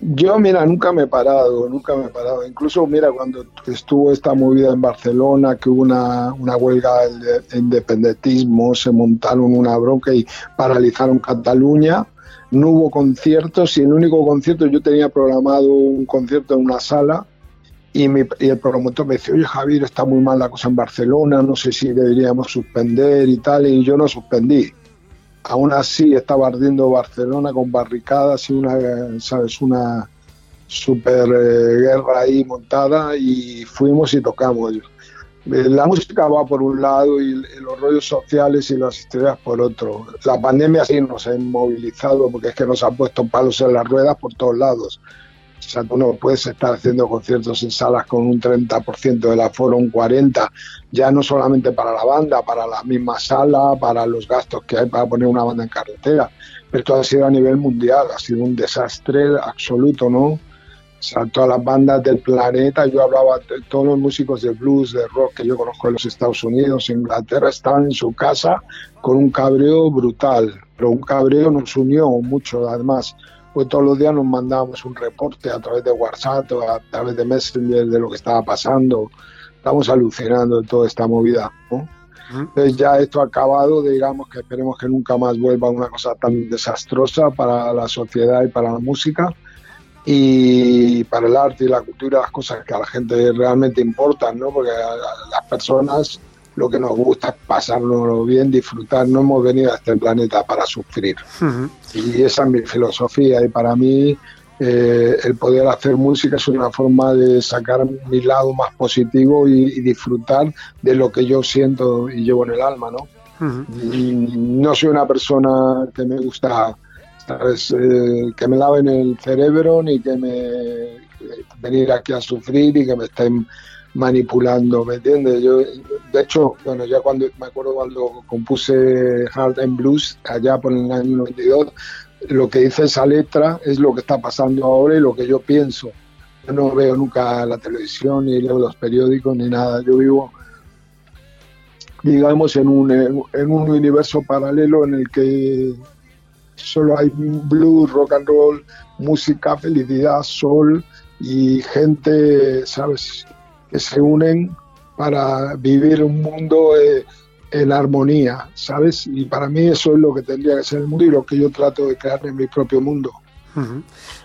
Yo, mira, nunca me he parado, nunca me he parado. Incluso, mira, cuando estuvo esta movida en Barcelona, que hubo una, una huelga de de independentismo, se montaron una bronca y paralizaron Cataluña, no hubo conciertos y el único concierto, yo tenía programado un concierto en una sala y, mi- y el promotor me dice, oye Javier, está muy mal la cosa en Barcelona, no sé si deberíamos suspender y tal, y yo no suspendí. Aún así estaba ardiendo Barcelona con barricadas y una, ¿sabes? Una super eh, guerra ahí montada y fuimos y tocamos. Eh, La música va por un lado y, y los rollos sociales y las historias por otro. La pandemia sí nos ha inmovilizado porque es que nos ha puesto palos en las ruedas por todos lados. O sea, tú no puedes estar haciendo conciertos en salas con un 30% del aforo, un 40%, ya no solamente para la banda, para la misma sala, para los gastos que hay para poner una banda en carretera. Esto ha sido a nivel mundial, ha sido un desastre absoluto, ¿no? O sea, todas las bandas del planeta, yo hablaba de todos los músicos de blues, de rock que yo conozco en los Estados Unidos, Inglaterra, estaban en su casa con un cabreo brutal, pero un cabreo nos unió mucho, además, pues todos los días nos mandábamos un reporte a través de WhatsApp o a través de Messenger de lo que estaba pasando. Estamos alucinando de toda esta movida, ¿no? Entonces ya esto ha acabado, digamos que esperemos que nunca más vuelva una cosa tan desastrosa para la sociedad y para la música y para el arte y la cultura, las cosas que a la gente realmente importan, ¿no? Porque a las personas lo que nos gusta es pasárnoslo bien, disfrutar. No hemos venido a este planeta para sufrir. Y esa es mi filosofía. Y para mí, eh, el poder hacer música es una forma de sacar mi lado más positivo y, y disfrutar de lo que yo siento y llevo en el alma, ¿no? Y no soy una persona que me gusta ¿sabes? Eh, que me laven el cerebro ni que me venir aquí a sufrir y que me estén manipulando, ¿me entiendes? Yo, de hecho, bueno, ya cuando me acuerdo cuando compuse Hard and Blues, allá por el año 92, lo que dice esa letra es lo que está pasando ahora y lo que yo pienso. Yo no veo nunca la televisión, ni leo los periódicos, ni nada. Yo vivo, digamos, en un, en un universo paralelo en el que solo hay blues, rock and roll, música, felicidad, sol y gente, ¿sabes?, que se unen para vivir un mundo eh, en armonía, ¿sabes? Y para mí eso es lo que tendría que ser el mundo y lo que yo trato de crear en mi propio mundo.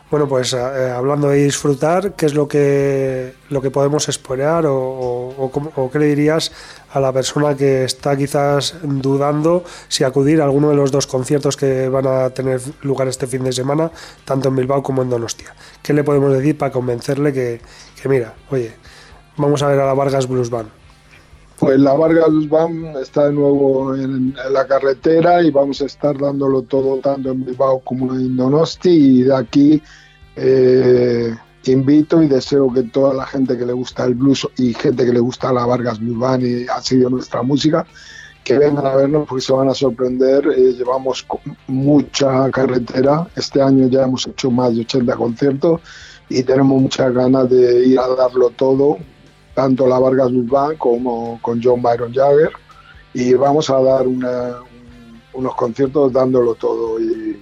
Bueno, pues eh, hablando de disfrutar, ¿qué es lo que, lo que podemos esperar o, o qué le dirías a la persona que está quizás dudando si acudir a alguno de los dos conciertos que van a tener lugar este fin de semana, tanto en Bilbao como en Donostia? ¿Qué le podemos decir para convencerle que, que mira, oye, vamos a ver a la Vargas Blues Band? Pues la Vargas Blues Band está de nuevo en, la carretera y vamos a estar dándolo todo tanto en Bilbao como en Donosti y de aquí eh, invito y deseo que toda la gente que le gusta el blues y gente que le gusta la Vargas Blues Band y ha seguido nuestra música, que vengan a vernos porque se van a sorprender. Eh, llevamos mucha carretera. Este año ya hemos hecho más de 80 conciertos y tenemos muchas ganas de ir a darlo todo, tanto la Vargas Band como con John Byron Jagger. Y vamos a dar unos conciertos dándolo todo y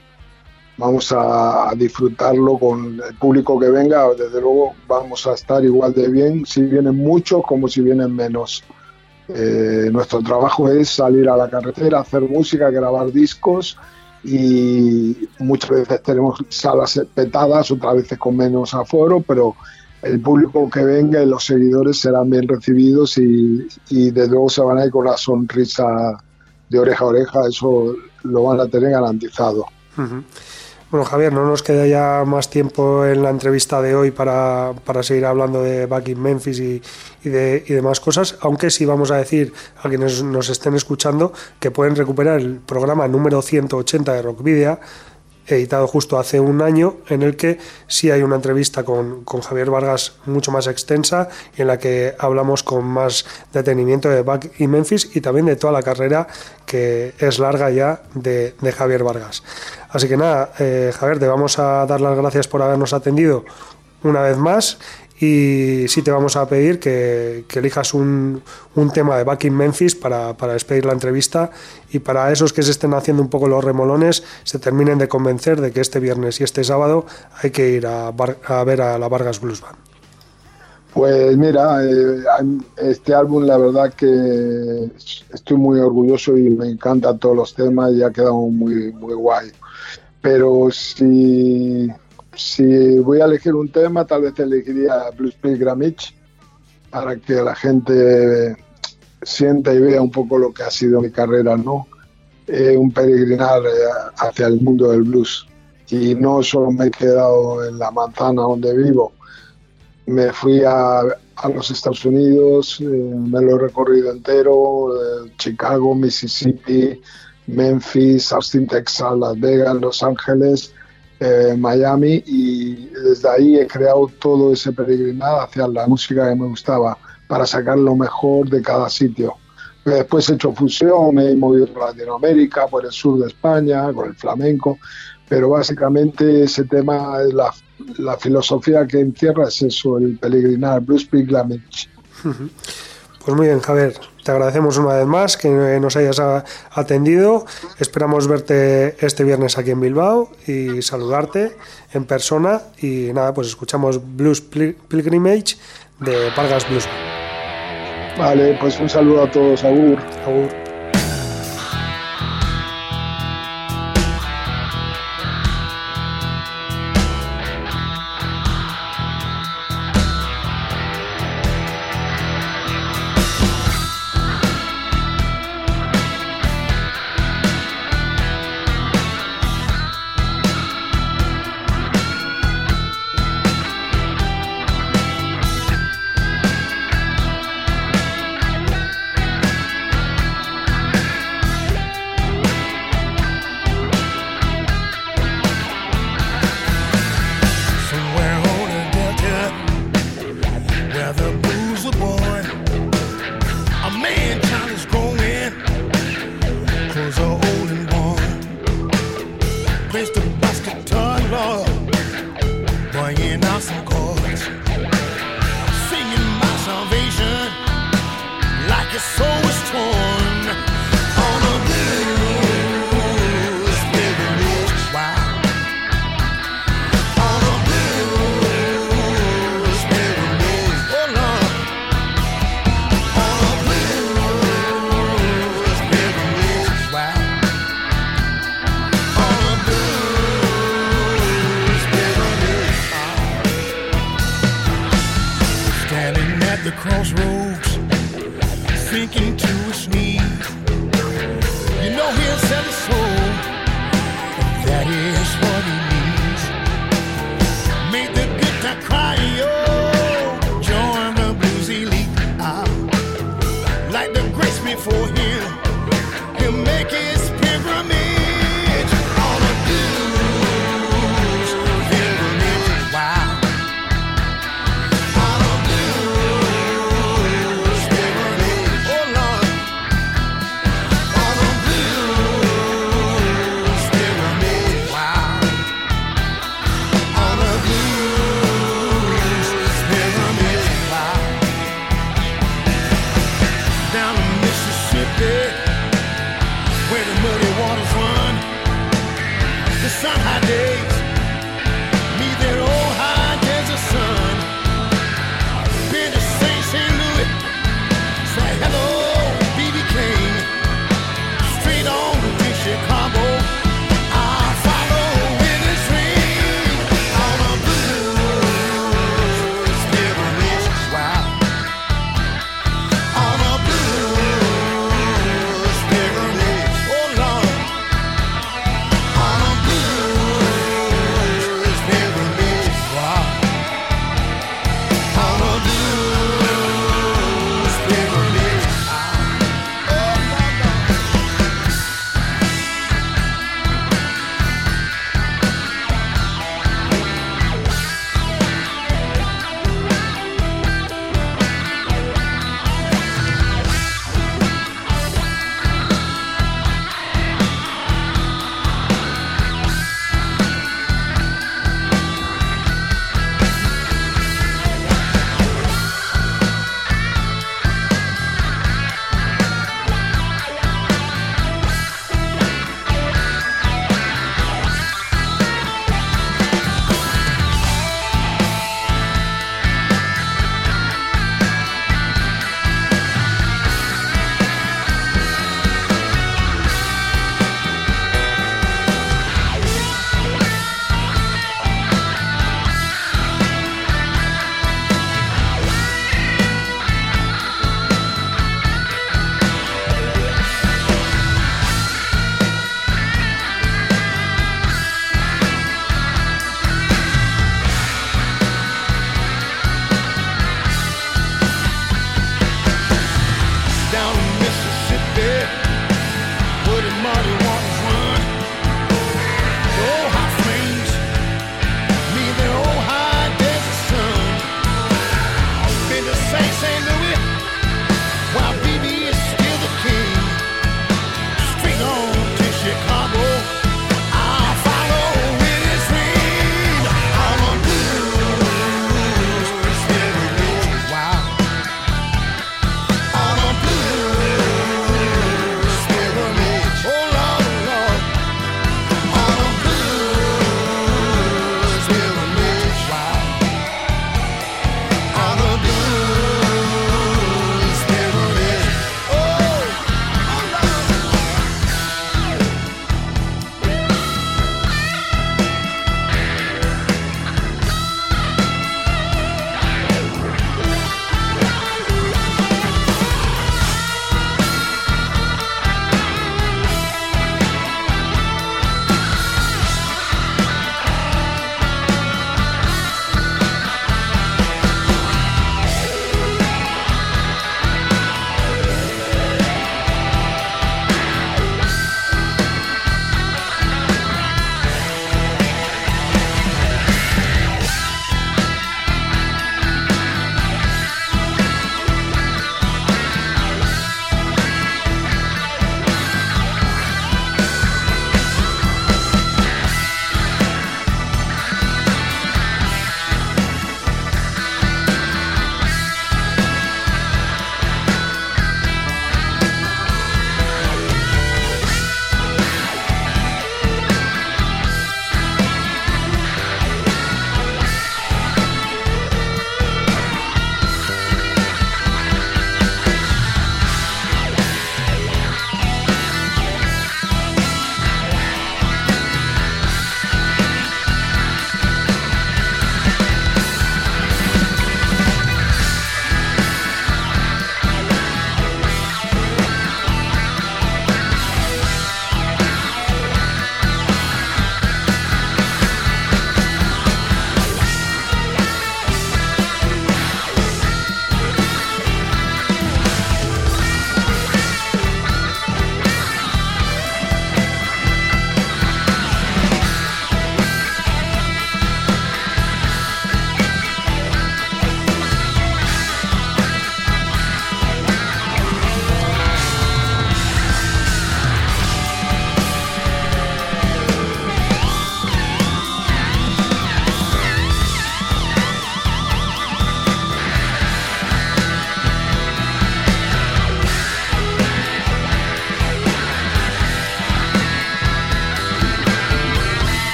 vamos a, disfrutarlo con el público que venga. Desde luego vamos a estar igual de bien si vienen muchos como si vienen menos. Eh, nuestro trabajo es salir a la carretera, hacer música, grabar discos y muchas veces tenemos salas petadas, otras veces con menos aforo, pero el público que venga y los seguidores serán bien recibidos y, y de luego se van a ir con la sonrisa de oreja a oreja, eso lo van a tener garantizado. Bueno, Javier, no nos queda ya más tiempo en la entrevista de hoy para, seguir hablando de Back in Memphis y, de, y demás cosas, aunque sí vamos a decir a quienes nos estén escuchando que pueden recuperar el programa número 180 de Rockvidia editado justo hace un año, en el que sí hay una entrevista con, Javier Vargas mucho más extensa y en la que hablamos con más detenimiento de Back y Memphis y también de toda la carrera que es larga ya de, Javier Vargas. Así que nada, eh, Javier, te vamos a dar las gracias por habernos atendido una vez más y sí te vamos a pedir que, elijas un, tema de Back in Memphis para, despedir la entrevista y para esos que se estén haciendo un poco los remolones se terminen de convencer de que este viernes y este sábado hay que ir a, ver a la Vargas Blues Band. Pues mira, eh, este álbum la verdad que estoy muy orgulloso y me encantan todos los temas y ha quedado muy, muy guay. Pero si si voy a elegir un tema, tal vez elegiría Blues Pilgrimage para que la gente sienta y vea un poco lo que ha sido mi carrera, ¿no? Eh, un peregrinar eh, hacia el mundo del blues. Y no solo me he quedado en la manzana donde vivo, me fui a, los Estados Unidos, eh, me lo he recorrido entero, Chicago, Mississippi, Memphis, Austin, Texas, Las Vegas, Los Ángeles, eh, Miami y desde ahí he creado todo ese peregrinado hacia la música que me gustaba para sacar lo mejor de cada sitio. Después he hecho fusión, me he movido por Latinoamérica, por el sur de España, con el flamenco, pero básicamente ese tema, la, filosofía que encierra es eso, el peregrinar, Blues Pilgrimage. Pues muy bien, Javier. Te agradecemos una vez más que nos hayas atendido. Esperamos verte este viernes aquí en Bilbao y saludarte en persona. Y nada, pues escuchamos Blues Pilgrimage de Vargas Blues. Vale, pues un saludo a todos. Agur. Agur.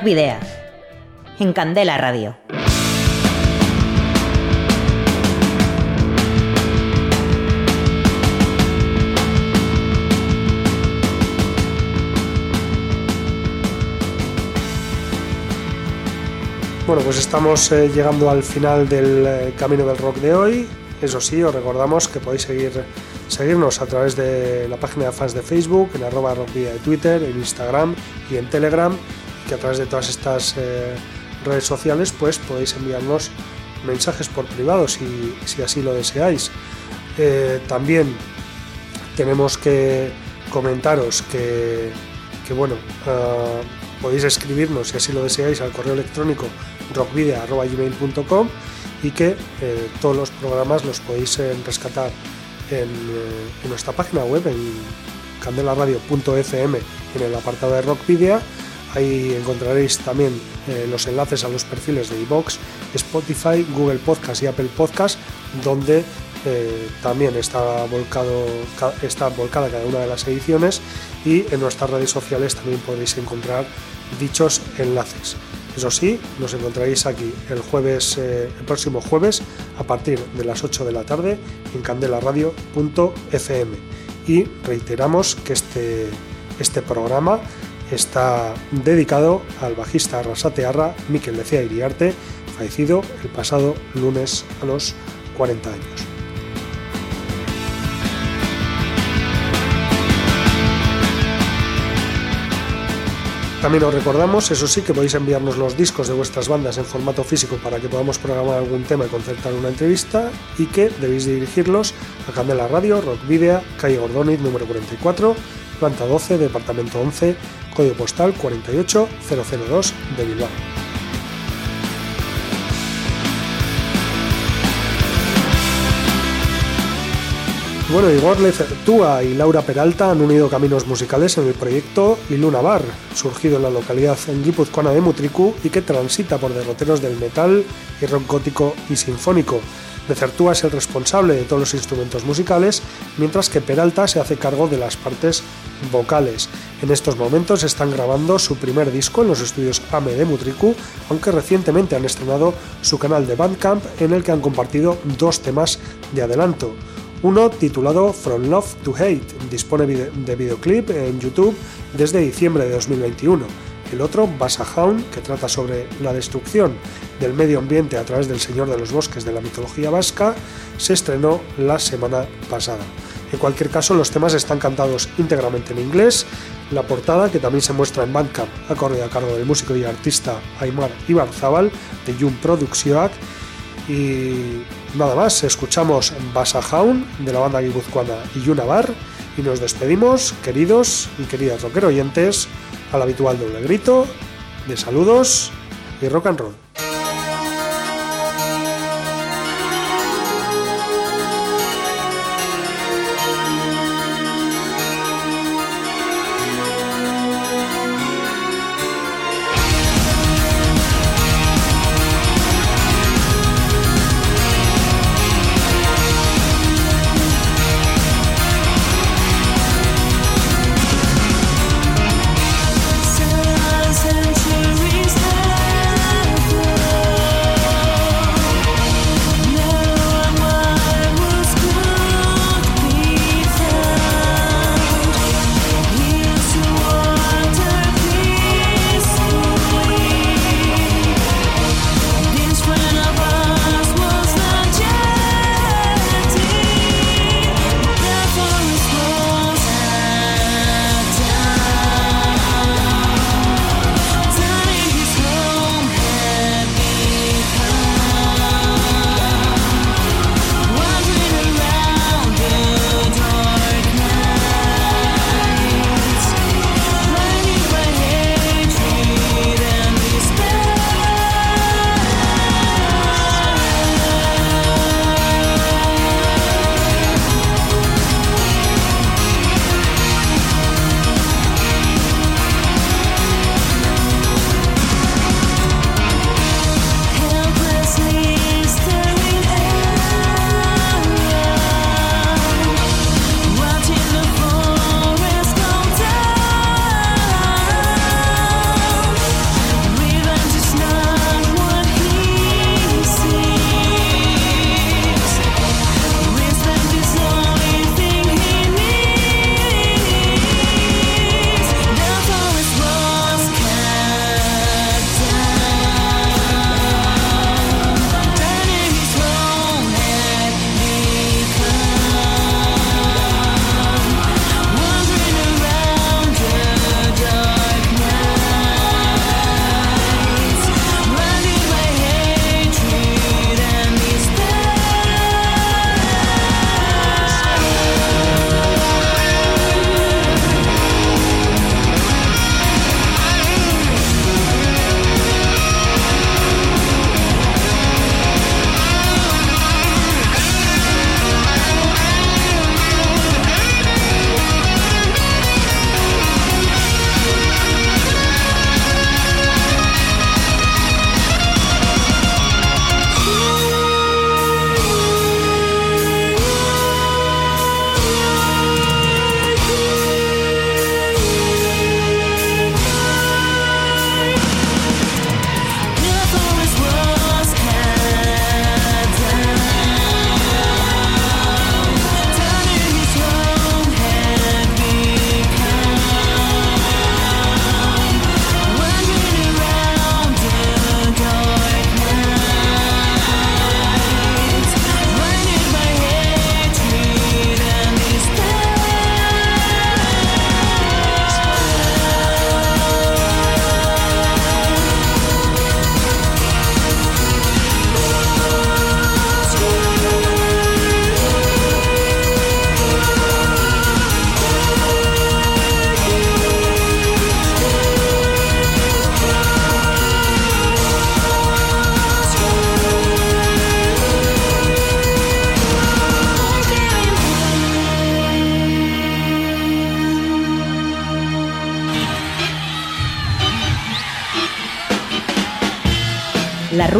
Rock Video. En Candela Radio. Bueno, pues estamos eh, llegando al final del eh, camino del rock de hoy. Eso sí, os recordamos que podéis seguir, seguirnos a través de la página de fans de Facebook, en arroba rockvida de Twitter, en Instagram y en Telegram, que a través de todas estas eh, redes sociales pues podéis enviarnos mensajes por privado si, si así lo deseáis. Eh, también tenemos que comentaros que, bueno, ah, podéis escribirnos si así lo deseáis al correo electrónico rockvidea.gmail.com y que eh, todos los programas los podéis eh, rescatar en, eh, en nuestra página web en candelaradio.fm en el apartado de Rockvidia. Ahí encontraréis también eh, los enlaces a los perfiles de iBox, Spotify, Google Podcast y Apple Podcast, donde eh, también está, volcado, ca- está volcada cada una de las ediciones y en nuestras redes sociales también podéis encontrar dichos enlaces. Eso sí, nos encontraréis aquí el jueves, eh, el próximo jueves a partir de las 8 de la tarde en candelaradio.fm. Y reiteramos que este, este programa está dedicado al bajista Arrasatearra Miquel Lecea Iriarte, fallecido el pasado lunes a los 40 años. También os recordamos, eso sí, que podéis enviarnos los discos de vuestras bandas en formato físico para que podamos programar algún tema y concertar una entrevista y que debéis dirigirlos a Candela Radio, Rock Video, calle Gordoniz, número 44, planta 12, departamento 11, código postal 48002 de Bilbao. Bueno, Igor Lecertúa y Laura Peralta han unido caminos musicales en el proyecto Iluna Bar, surgido en la localidad guipuzcoana de Mutriku y que transita por derroteros del metal y rock gótico y sinfónico. Lecertúa es el responsable de todos los instrumentos musicales, mientras que Peralta se hace cargo de las partes vocales. En estos momentos están grabando su primer disco en los estudios AME de Mutriku, aunque recientemente han estrenado su canal de Bandcamp en el que han compartido dos temas de adelanto. Uno titulado From Love to Hate dispone de videoclip en YouTube desde diciembre de 2021. El otro, Basa Hound, que trata sobre la destrucción del medio ambiente a través del Señor de los Bosques de la mitología vasca, se estrenó la semana pasada. En cualquier caso, los temas están cantados íntegramente en inglés. La portada, que también se muestra en Bandcamp, a cargo del músico y artista Aymar Ibarzábal de Jun Produccionac y nada más, escuchamos Basa Hound de la banda guipuzcoana y Yuna Bar y nos despedimos, queridos y queridas rocker oyentes, al habitual doble grito de saludos y rock and roll.